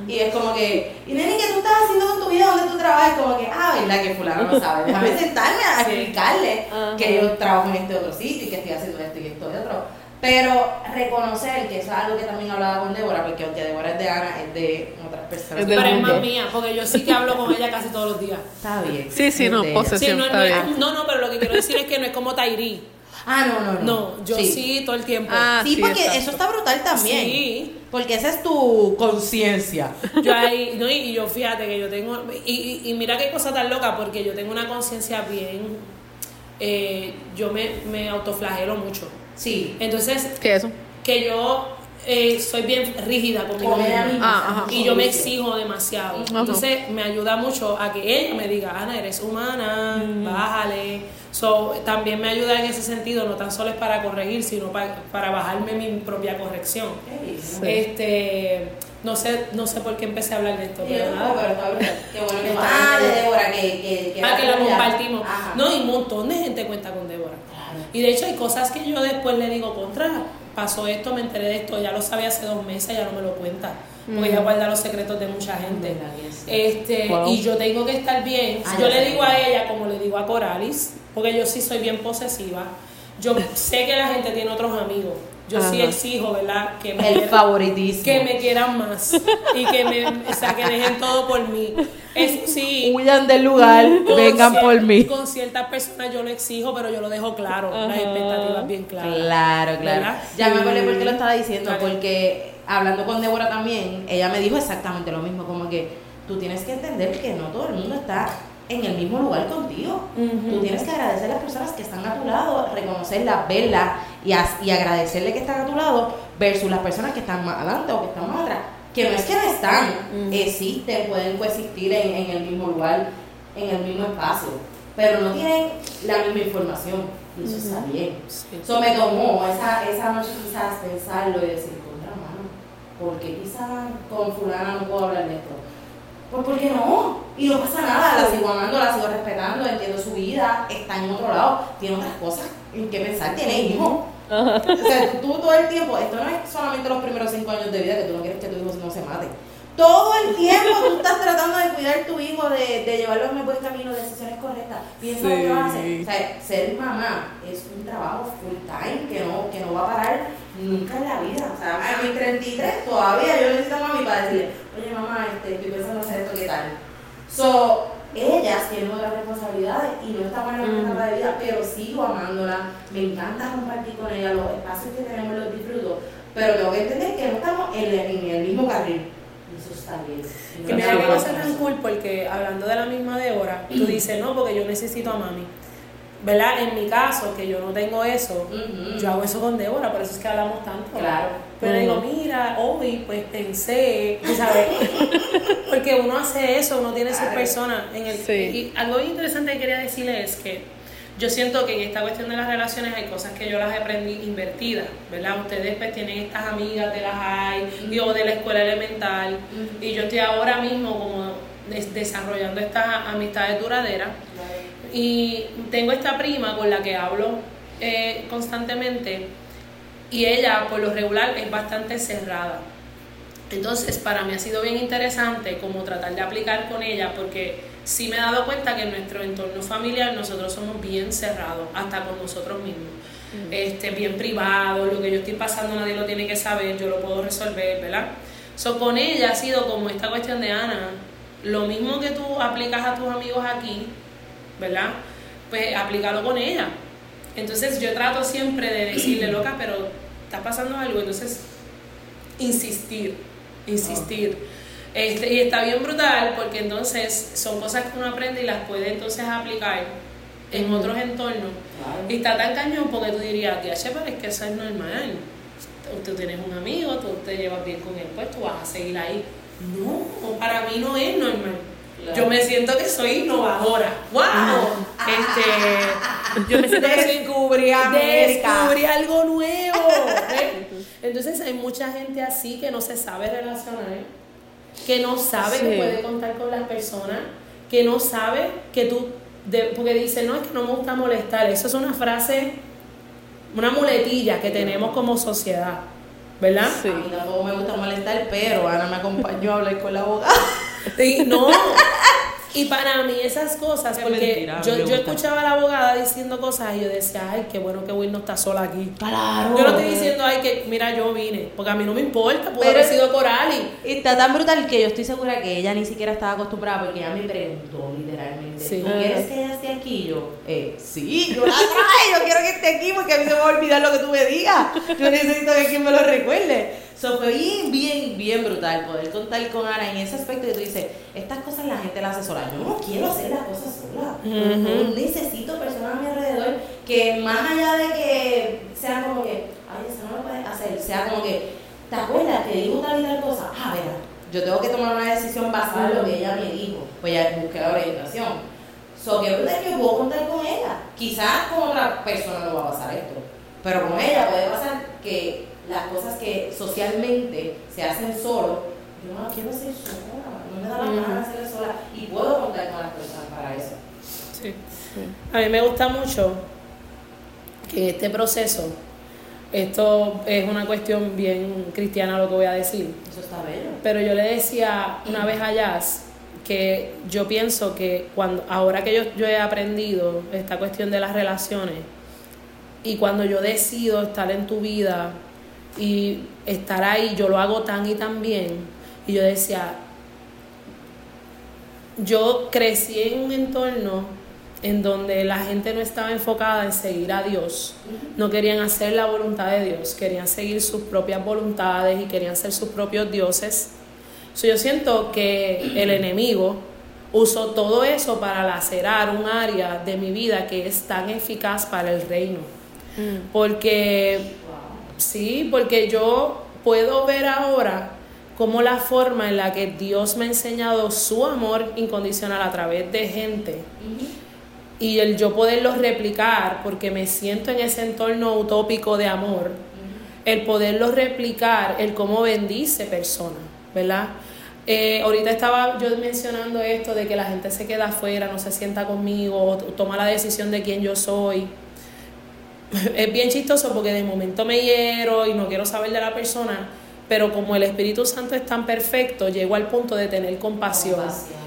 Y es como que, y nene, ¿qué tú estás haciendo con tu vida? ¿Dónde tú trabajas? Como que, ah, verdad que fulano no sabe. Déjame sentarme a Sí. explicarle que yo trabajo en este otro sitio y que estoy haciendo esto y esto y otro. Pero reconocer que eso es algo que también hablaba con Débora, porque aunque Débora es de Ana, es de otras personas. Es del Pero es más mía, porque yo sí que hablo con ella casi todos los días. Está bien. Sí, sí, no, de posesión. Sí, no, está no, bien. no, no, pero lo que quiero decir es que no es como Tairi. Ah, no, no, no. No, yo sí, todo el tiempo. Ah, sí, sí, porque exacto. eso está brutal también. Sí. Porque esa es tu conciencia. Yo ahí, no, y y yo fíjate que yo tengo, y, y, y mira qué cosa tan loca, porque yo tengo una conciencia bien, eh, yo me, me autoflagelo mucho. Sí. Entonces, ¿Qué es eso? que yo eh, soy bien rígida conmigo misma. Ah, ajá. Y yo me exijo demasiado. Ajá. Entonces me ayuda mucho a que ella me diga, Ana, eres humana, bájale. So, también me ayuda en ese sentido, no tan solo es para corregir, sino pa- para bajarme mi propia corrección. Sí. Este, no sé, no sé por qué empecé a hablar de esto, Sí, pero no, nada. pero está brutal. Qué bueno que Está Ah, de Débora, que, que, que Ah, que lo compartimos. Ajá. No, y un montón de gente cuenta con Débora. Y de hecho hay cosas que yo después le digo contra, pasó esto, me enteré de esto, ya lo sabía hace dos meses, ya no me lo cuenta. Porque ella guarda los secretos de mucha gente. Este, Wow. y yo tengo que estar bien. Ah, yo le digo a ella como le digo a Coralis, porque yo sí soy bien posesiva. Yo sé que la gente tiene otros amigos. Yo sí exijo, ¿verdad? Que me El quieran- favoritismo. que me quieran más y que me, o sea, que dejen todo por mí. Sí. Huyan del lugar, vengan cier- por mí. Con ciertas personas yo lo exijo, pero yo lo dejo claro, las Ajá. expectativas bien claras. Claro, claro. ¿Verdad? Ya me acordé por qué lo estaba diciendo, Claro. porque hablando con Débora también, ella me dijo exactamente lo mismo, como que tú tienes que entender que no todo el mundo está en el mismo lugar contigo. Tú tienes que agradecer a las personas que están a tu lado, reconocerlas, verlas y, y agradecerle que están a tu lado versus las personas que están más adelante o que están más atrás. Que no es que no están, existen, pueden coexistir en, en el mismo lugar, en el mismo espacio, pero no tienen la misma información. Y eso está bien. Eso me tomó esa, esa noche quizás pensarlo y decir, contra mano, ¿por qué quizás con fulana no puedo hablar de esto? Pues porque no, y no pasa nada, la sigo amando, la sigo respetando, entiendo su vida, está en otro lado, tiene otras cosas en que pensar, tiene hijos. O sea, tú todo el tiempo, esto no es solamente los primeros cinco años de vida que tú no quieres que tu hijo no se mate. Todo el tiempo tú estás tratando de cuidar a tu hijo, de, de llevarlo en el buen camino, de decisiones correctas. Piensa lo que vas a hacer. O sea, ser mamá es un trabajo full time que no, que no va a parar nunca en la vida. O sea, a mis 33 todavía yo necesito a mami para decirle, oye mamá, este, estoy pensando hacer esto, ¿qué tal? So, ellas tienen otras responsabilidades y no estamos en la misma etapa de vida, pero sigo amándola, me encanta compartir con ella los espacios que tenemos, los disfruto, pero tengo que entender que no estamos en el, en el mismo carril. Eso está bien. Que me da que no tan cool porque hablando de la misma Débora, tú dices, no, porque yo necesito a mami. ¿verdad? En mi caso, que yo no tengo eso, yo hago eso con Débora, por eso es que hablamos tanto. Claro. Pero digo, mira, hoy pues pensé, ¿sabes? Porque uno hace eso, uno tiene esa persona En el, Y algo interesante que quería decirle es que yo siento que en esta cuestión de las relaciones hay cosas que yo las aprendí invertidas, ¿verdad? Ustedes pues tienen estas amigas de las hay, yo de la escuela elemental, y yo estoy ahora mismo como desarrollando estas amistades duraderas. Y tengo esta prima con la que hablo eh, constantemente y ella por lo regular es bastante cerrada. Entonces para mí ha sido bien interesante como tratar de aplicar con ella porque sí me he dado cuenta que en nuestro entorno familiar nosotros somos bien cerrados, hasta con nosotros mismos. Mm. Este, bien privado, lo que yo estoy pasando nadie lo tiene que saber, yo lo puedo resolver, ¿verdad? So, con ella ha sido como esta cuestión de Ana, lo mismo que tú aplicas a tus amigos aquí, ¿verdad? Pues aplícalo con ella. Entonces yo trato siempre de decirle, loca, pero está pasando algo, entonces insistir, insistir. Este, y está bien brutal porque entonces son cosas que uno aprende y las puede entonces aplicar en otros entornos. Y está tan cañón porque tú dirías, que pero es que eso es normal. Tú tienes un amigo, tú te llevas bien con él, pues tú vas a seguir ahí. No, para mí no es normal. Yo me siento que soy innovadora. ¡Wow! Este, yo me siento que descubrí algo nuevo. Entonces hay mucha gente así que no se sabe relacionar, que no sabe que puede contar con las personas, que no sabe que tú, porque dice, no, es que no me gusta molestar. Eso es una frase, una muletilla que tenemos como sociedad. ¿verdad? Sí. A mí tampoco me gusta molestar, pero Ana me acompañó a hablar con la abogada. Sí, no. Y para mí esas cosas, porque yo, yo escuchaba a la abogada diciendo cosas y yo decía, ay, qué bueno que Will no está sola aquí. Claro. Yo no estoy diciendo, ay, que mira, yo vine, porque a mí no me importa, pudo haber sido Corali. Y está tan brutal que yo estoy segura que ella ni siquiera estaba acostumbrada, porque ella me preguntó literalmente, sí. ¿tú quieres que ella esté aquí? Y yo, eh, sí, yo la traje, yo quiero que esté aquí porque a mí se me va a olvidar lo que tú me digas. Yo necesito que quien me lo recuerde. So, fue bien, bien, bien brutal poder contar con Ana en ese aspecto que tú dices, estas cosas la gente las hace sola. Yo no quiero hacer las cosas sola. Necesito personas a mi alrededor que más allá de que sean como que, ay, eso no lo puedes hacer, sea como que, ¿te acuerdas? Te digo tal y tal cosa. Ah, ver, yo tengo que tomar una decisión basada en lo que ella me dijo. Pues ya busqué la orientación. So, que verdad que puedo contar con ella. Quizás con otra persona no va a pasar esto. Pero con ella puede pasar que las cosas que socialmente se hacen solo, yo no quiero hacer sola, no me da la gana de hacerlo sola y puedo contar con las personas para eso. Sí. A mí me gusta mucho que en este proceso, esto es una cuestión bien cristiana lo que voy a decir. Eso está bello. Pero yo le decía una vez a Jazz que yo pienso que cuando ahora que yo, yo he aprendido esta cuestión de las relaciones y cuando yo decido estar en tu vida y estar ahí, yo lo hago tan y tan bien. Y yo decía, yo crecí en un entorno en donde la gente no estaba enfocada en seguir a Dios, no querían hacer la voluntad de Dios, querían seguir sus propias voluntades y querían ser sus propios dioses. yo siento que el enemigo uso todo eso para lacerar un área de mi vida que es tan eficaz para el reino. Mm. Porque, sí, porque yo puedo ver ahora como la forma en la que Dios me ha enseñado su amor incondicional a través de gente y el yo poderlo replicar porque me siento en ese entorno utópico de amor, el poderlo replicar, el cómo bendice personas, ¿verdad? Eh, ahorita estaba yo mencionando esto de que la gente se queda afuera, no se sienta conmigo, toma la decisión de quién yo soy. Es bien chistoso porque de momento me hiero y no quiero saber de la persona, pero como el Espíritu Santo es tan perfecto, llego al punto de tener compasión.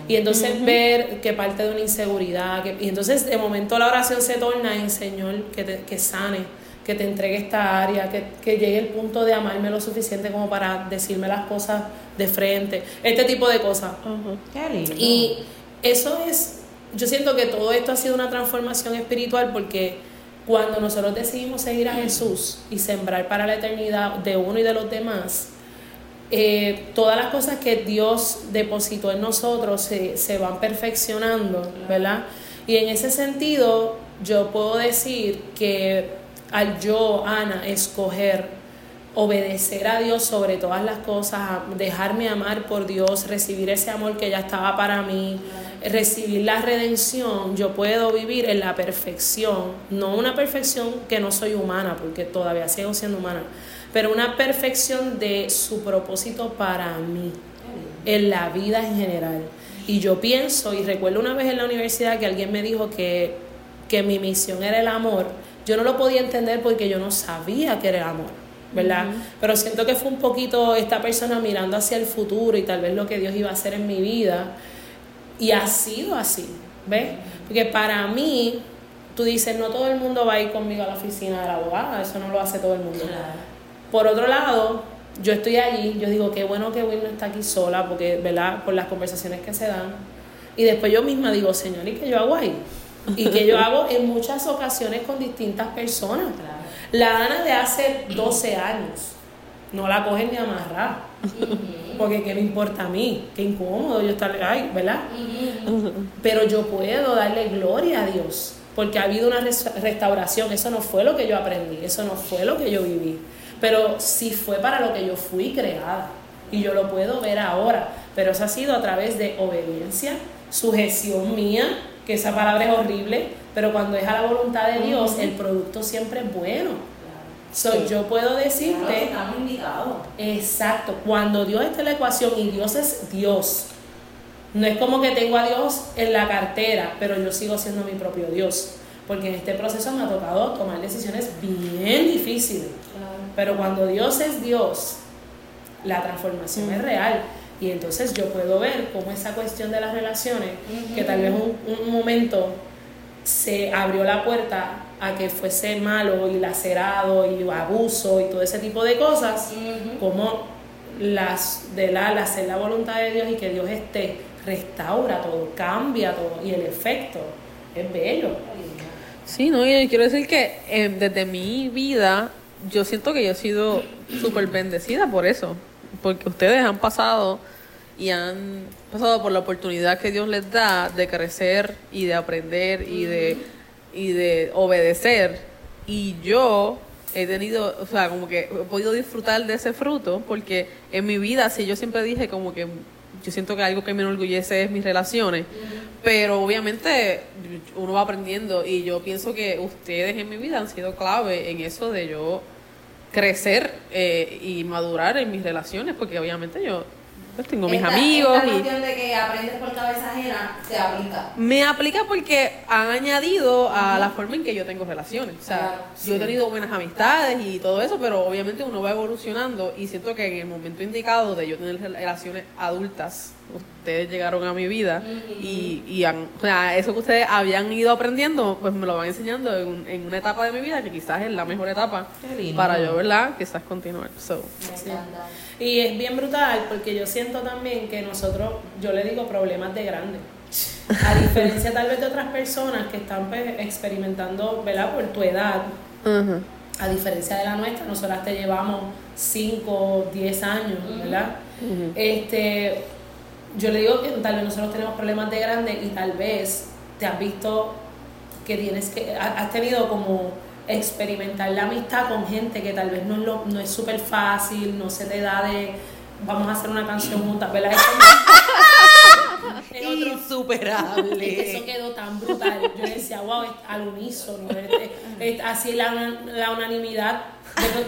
Y entonces ver que parte de una inseguridad, que, y entonces de momento la oración se torna en Señor, que, te, que sane, que te entregue esta área, que, que llegue el punto de amarme lo suficiente como para decirme las cosas de frente, este tipo de cosas. Qué lindo. Y eso es, yo siento que todo esto ha sido una transformación espiritual porque cuando nosotros decidimos seguir a Jesús y sembrar para la eternidad de uno y de los demás, eh, todas las cosas que Dios depositó en nosotros se, se van perfeccionando, ¿verdad? Y en ese sentido, yo puedo decir que al yo, Ana, escoger obedecer a Dios sobre todas las cosas, dejarme amar por Dios, recibir ese amor que ya estaba para mí, recibir la redención, yo puedo vivir en la perfección, no una perfección que no soy humana, porque todavía sigo siendo humana, pero una perfección de su propósito para mí, en la vida en general. Y yo pienso, y recuerdo una vez en la universidad que alguien me dijo que, que mi misión era el amor, yo no lo podía entender porque yo no sabía que era el amor. ¿verdad? Pero siento que fue un poquito esta persona mirando hacia el futuro y tal vez lo que Dios iba a hacer en mi vida. Y ha sido así, ¿ves? Porque para mí, tú dices, no todo el mundo va a ir conmigo a la oficina de la abogada, eso no lo hace todo el mundo. Por otro lado, yo estoy allí, yo digo, qué bueno que Will no está aquí sola, porque, ¿verdad? Por las conversaciones que se dan. Y después yo misma digo, Señor, ¿y qué yo hago ahí? Y que yo hago en muchas ocasiones con distintas personas. La Ana de hace 12 años no la cogen ni amarrar. Porque qué me importa a mí, qué incómodo yo estar ahí, ¿verdad? Pero yo puedo darle gloria a Dios, porque ha habido una restauración, eso no fue lo que yo aprendí, eso no fue lo que yo viví, pero sí fue para lo que yo fui creada y yo lo puedo ver ahora, pero eso ha sido a través de obediencia, sujeción mía, que esa palabra es horrible, pero cuando es a la voluntad de Dios, el producto siempre es bueno. So, Yo puedo decirte. Exacto. Cuando Dios está en la ecuación y Dios es Dios, no es como que tengo a Dios en la cartera, pero yo sigo siendo mi propio Dios. Porque en este proceso me ha tocado tomar decisiones bien difíciles. Pero cuando Dios es Dios, la transformación es real. Y entonces yo puedo ver cómo esa cuestión de las relaciones, que tal vez un, un momento se abrió la puerta a que fuese malo y lacerado y abuso y todo ese tipo de cosas, como las de la, hacer la voluntad de Dios y que Dios esté, restaura todo, cambia todo y el efecto es bello. Sí, no, y quiero decir que eh, desde mi vida yo siento que yo he sido súper bendecida por eso, porque ustedes han pasado y han pasado por la oportunidad que Dios les da de crecer y de aprender y de, y de obedecer. Y yo he tenido, o sea, como que he podido disfrutar de ese fruto porque en mi vida, sí, yo siempre dije como que yo siento que algo que me enorgullece es mis relaciones, pero obviamente uno va aprendiendo y yo pienso que ustedes en mi vida han sido clave en eso de yo crecer eh, y madurar en mis relaciones, porque obviamente yo pues tengo mis amigos. Esta cuestión de que aprendes por cabeza ajena se aplica. Me aplica porque han añadido a la forma en que yo tengo relaciones. O sea, yo he tenido buenas amistades y todo eso, pero obviamente uno va evolucionando y siento que en el momento indicado de yo tener relaciones adultas, ustedes llegaron a mi vida y, y han, o sea, eso que ustedes habían ido aprendiendo, pues me lo van enseñando en, en una etapa de mi vida que quizás es la mejor etapa para yo, ¿verdad? Quizás continuar. So, y es bien brutal porque yo siento también que nosotros, yo le digo problemas de grande. A diferencia tal vez de otras personas que están pues, experimentando, ¿verdad? Por tu edad. A diferencia de la nuestra, nosotras te llevamos 5, 10 años, ¿verdad? Este yo le digo que tal vez nosotros tenemos problemas de grande y tal vez te has visto que tienes que, ha- has tenido como experimentar la amistad con gente que tal vez no es lo- no es súper fácil, no se te da de vamos a hacer una canción juntas, ¿verdad? Es otro- Insuperable. es que eso quedó tan brutal. Yo decía, wow, es al unísono. así la, la unanimidad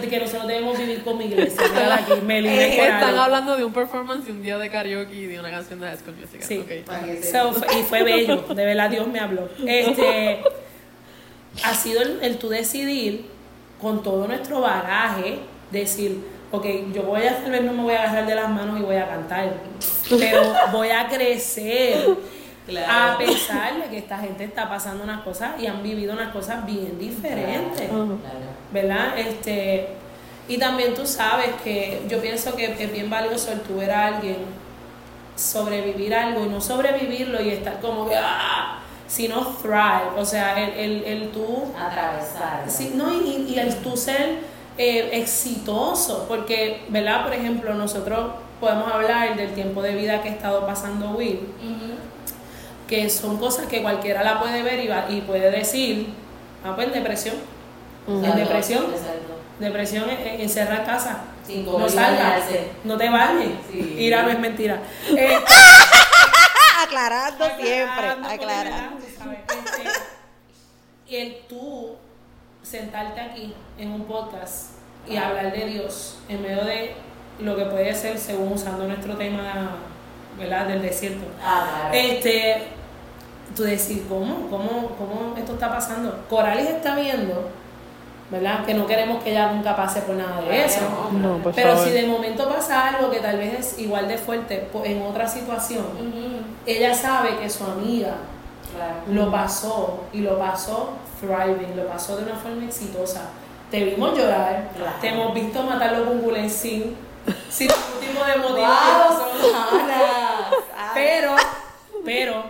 de, que nosotros debemos vivir como iglesia. Aquí, Meli, Eh, Están algo. hablando de un performance de un día de karaoke y de una canción de High School Musical. Sí. So, y fue bello, de verdad Dios me habló. Este, ha sido el, el tú decidir con todo nuestro bagaje, decir, ok, yo voy a, tal vez no me voy a agarrar de las manos y voy a cantar, pero voy a crecer. Claro. A pesar de que esta gente está pasando unas cosas y han vivido unas cosas bien diferentes. Claro. ¿verdad? Este, y también tú sabes que yo pienso que es bien valioso el tú ver a alguien sobrevivir algo y no sobrevivirlo y estar como que, ah, sino thrive, o sea, el, el, el tú, Atravesar. sí, no, y, y el tú ser eh, exitoso, porque, ¿verdad? Por ejemplo, nosotros podemos hablar del tiempo de vida que ha estado pasando Will, Ujú. Que son cosas que cualquiera la puede ver y, va- y puede decir, ah, pues depresión, en depresión, Exacto. Depresión es es encerrar casa. Sin No salgas, no te bañes. Sí. Ir no es mentira. Eh, Aclarando siempre, aclarando, este, Y el tú sentarte aquí en un podcast y hablar de Dios en medio de lo que puede ser, según usando nuestro tema ¿verdad? del desierto. Ah, claro. Este, tú decir, ¿cómo? ¿Cómo, ¿Cómo esto está pasando? Coralis está viendo, ¿verdad? Que no queremos que ella nunca pase por nada de eso. No, por Pero si de momento pasa algo que tal vez es igual de fuerte en otra situación, ella sabe que su amiga Claro. lo pasó y lo pasó thriving, lo pasó de una forma exitosa. Te vimos llorar, Claro. te hemos visto matarlo con Gulencín, sin ningún tipo de motivo. ¡Wow, Ana! Pero, pero,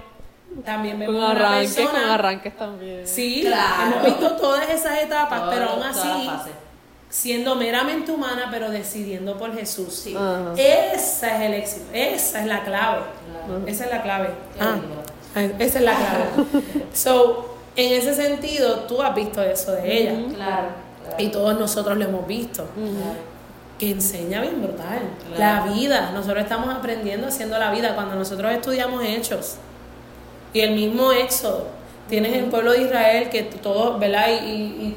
también Con vemos una arranques, con persona. arranques también. Sí, Claro. hemos visto todas esas etapas, Todas- pero aún así, siendo meramente humana, pero decidiendo por Jesús. Sí. Ajá. Esa es el éxito, esa es la clave. Claro. Esa es la clave. Ah, esa es la clave. So, en ese sentido, tú has visto eso de ella. Claro. claro. Y todos nosotros lo hemos visto. Claro. Que enseña bien brutal. Claro. La vida. Nosotros estamos aprendiendo haciendo la vida. Cuando nosotros estudiamos hechos. Y el mismo éxodo. Tienes el pueblo de Israel que todo, ¿verdad? Y, y- y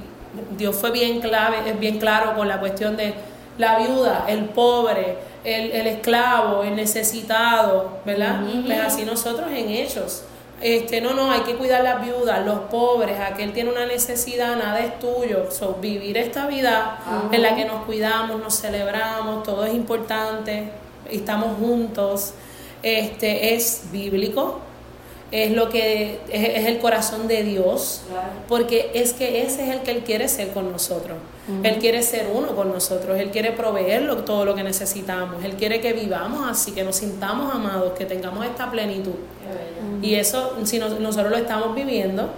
Dios fue bien clave, es bien claro con la cuestión de la viuda, el pobre, el, el esclavo, el necesitado, ¿verdad? Pues así nosotros en hechos. Este, no, no, hay que cuidar las viudas, los pobres, aquel tiene una necesidad, nada es tuyo. So, vivir esta vida en la que nos cuidamos, nos celebramos, todo es importante, estamos juntos, este, es bíblico, es lo que es, es el corazón de Dios, Claro. porque es que ese es el que Él quiere ser con nosotros. Él quiere ser uno con nosotros, Él quiere proveerlo todo lo que necesitamos, Él quiere que vivamos así, que nos sintamos amados, que tengamos esta plenitud. Y eso, si nos- nosotros lo estamos viviendo,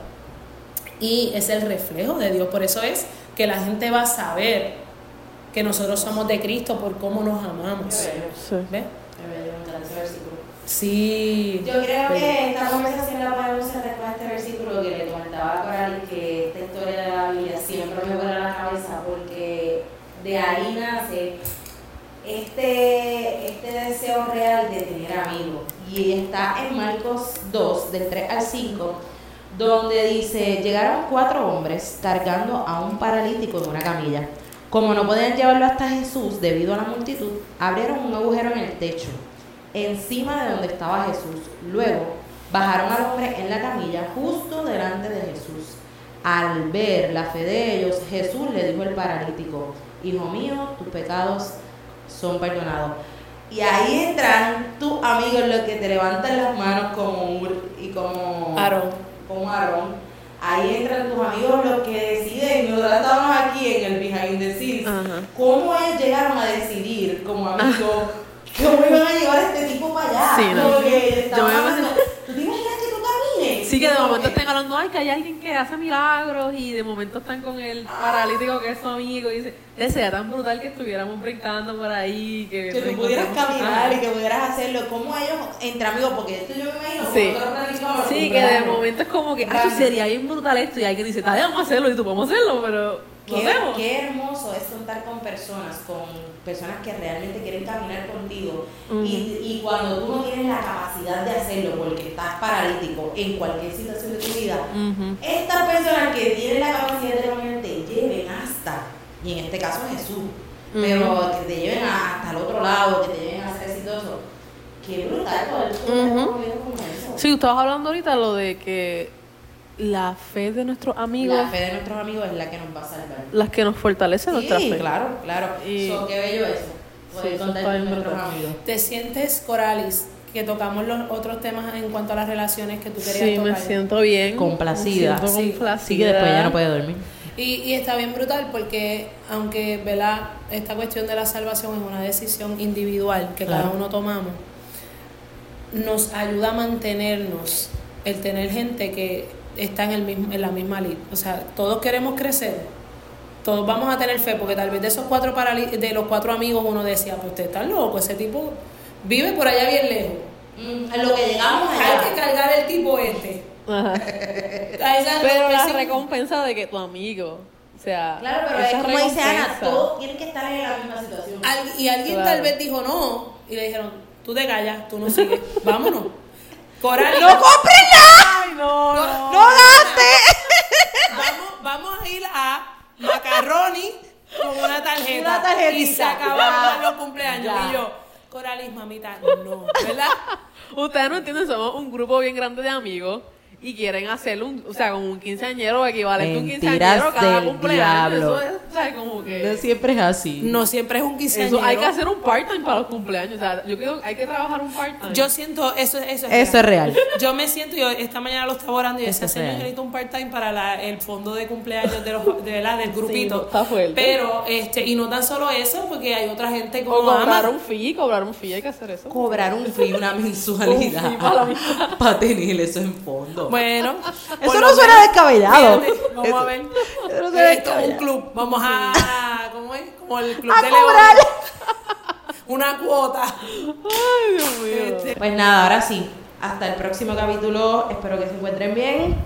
y es el reflejo de Dios. Por eso es que la gente va a saber que nosotros somos de Cristo por cómo nos amamos. Qué bello. Sí. ¿Ves? Sí. Yo creo que esta conversación la podemos cerrar con este versículo que le comentaba a Coral, que esta historia de la Biblia siempre me vuela la cabeza porque de ahí nace este, este deseo real de tener amigos. Y está en Marcos 2, del 3 al 5, donde dice, llegaron cuatro hombres cargando a un paralítico en una camilla. Como no podían llevarlo hasta Jesús debido a la multitud, abrieron un agujero en el techo, encima de donde estaba Jesús. Luego bajaron al hombre en la camilla justo delante de Jesús. Al ver la fe de ellos, Jesús le dijo al paralítico, Hijo mío, tus pecados son perdonados. Y ahí entran tus amigos los que te levantan las manos como Ur y como Aarón. como Aarón. Ahí entran tus amigos los que deciden, nosotros estamos aquí en el behind the scenes. ¿Cómo ellos llegaron a decidir como amigos cómo iban a llevar a este tipo para allá? Sí, no. Como que estaban Yo me hablando, ¿Tú te imaginas que tú camines? Sí, que de momento están hablando, ay, que hay alguien que hace milagros y de momento están con el paralítico que es su amigo y dice, sería tan brutal que estuviéramos brincando por ahí, que, que tú pudieras caminar y que pudieras hacerlo, como ellos entre amigos, porque esto yo me imagino Sí, sí, que de momento es como que, Claro. sería bien brutal esto y alguien dice, vamos a hacerlo y tú podemos hacerlo, pero Qué, hermoso es contar con personas, con personas que realmente quieren caminar contigo. Y, y cuando tú no tienes la capacidad de hacerlo porque estás paralítico en cualquier situación de tu vida, estas personas que tienen la capacidad de caminar te lleven hasta, y en este caso Jesús, pero que te lleven hasta el otro lado, que te lleven a ser exitoso. Qué brutal poder con eso. Sí, tú estabas hablando ahorita lo de que la fe de nuestros amigos, La fe de nuestros amigos es la que nos va a salvar. las que nos fortalece nuestra Sí, fe. claro, claro. Y- So, qué bello eso. Sí, eso contar está con bien nuestros brutal. amigos. ¿Te sientes, Coralis, que tocamos los otros temas en cuanto a las relaciones que tú querías Sí, tocar? me siento bien. Complacida. Me siento Sí, complacida. Sí, que después ya no puede dormir. Y, y está bien brutal porque aunque ¿verdad? esta cuestión de la salvación es una decisión individual que cada uno tomamos, nos ayuda a mantenernos el tener gente que está en, el mismo, en la misma línea. O sea, todos queremos crecer, todos vamos a tener fe, porque tal vez de esos cuatro parali- de los cuatro amigos uno decía, pues usted está loco, ese tipo vive por allá bien lejos. Mm, en lo que llegamos Hay que allá. cargar el tipo este. Ajá. A esa Pero la recompensa- de que tu amigo, o sea, Claro, pero es como dice Ana, todos tienen que estar en la misma situación. Al- y alguien Claro. tal vez dijo no y le dijeron, tú te callas, tú no sigues, vámonos. Coral, ¡No compren nada! Ay, no, no. ¡No gaste! vamos, vamos a ir a Macaroni con una tarjeta. Una tarjetita. y se acabaron los cumpleaños. Ya. Y yo, Coralis, mamita, no, ¿verdad? Ustedes no entienden, somos un grupo bien grande de amigos y quieren hacer un, o sea, como un quinceañero equivalente a un quinceañero cada cumpleaños. diablo. Eso es, o sea, como que siempre es así. No siempre es un quinceañero. eso hay que hacer un part-time para los cumpleaños, o sea, yo creo que hay que trabajar un part-time. Yo siento, eso, eso es Eso es real. Yo me siento, yo esta mañana lo estaba orando y yo decía, señor, real. necesito un part-time para la- el fondo de cumpleaños de los, de, la- del grupito. no, está fuerte. Pero, este, y no tan solo eso, porque hay otra gente o como cobrar Ama. un fee, cobrar un fee, hay que hacer eso. Cobrar un fee, una Un mensualidad. fee para la mitad. para tener eso en fondo. Bueno. Eso no suena descabellado. Vamos a ver. Eso no suena un club. Vamos a. ¿Cómo es? Como el club a de cobrar. Una cuota. Ay, Dios mío. Este. Pues nada, ahora sí. Hasta el próximo capítulo. Espero que se encuentren bien.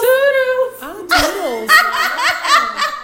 ¡Turos! ¡Ah, turos!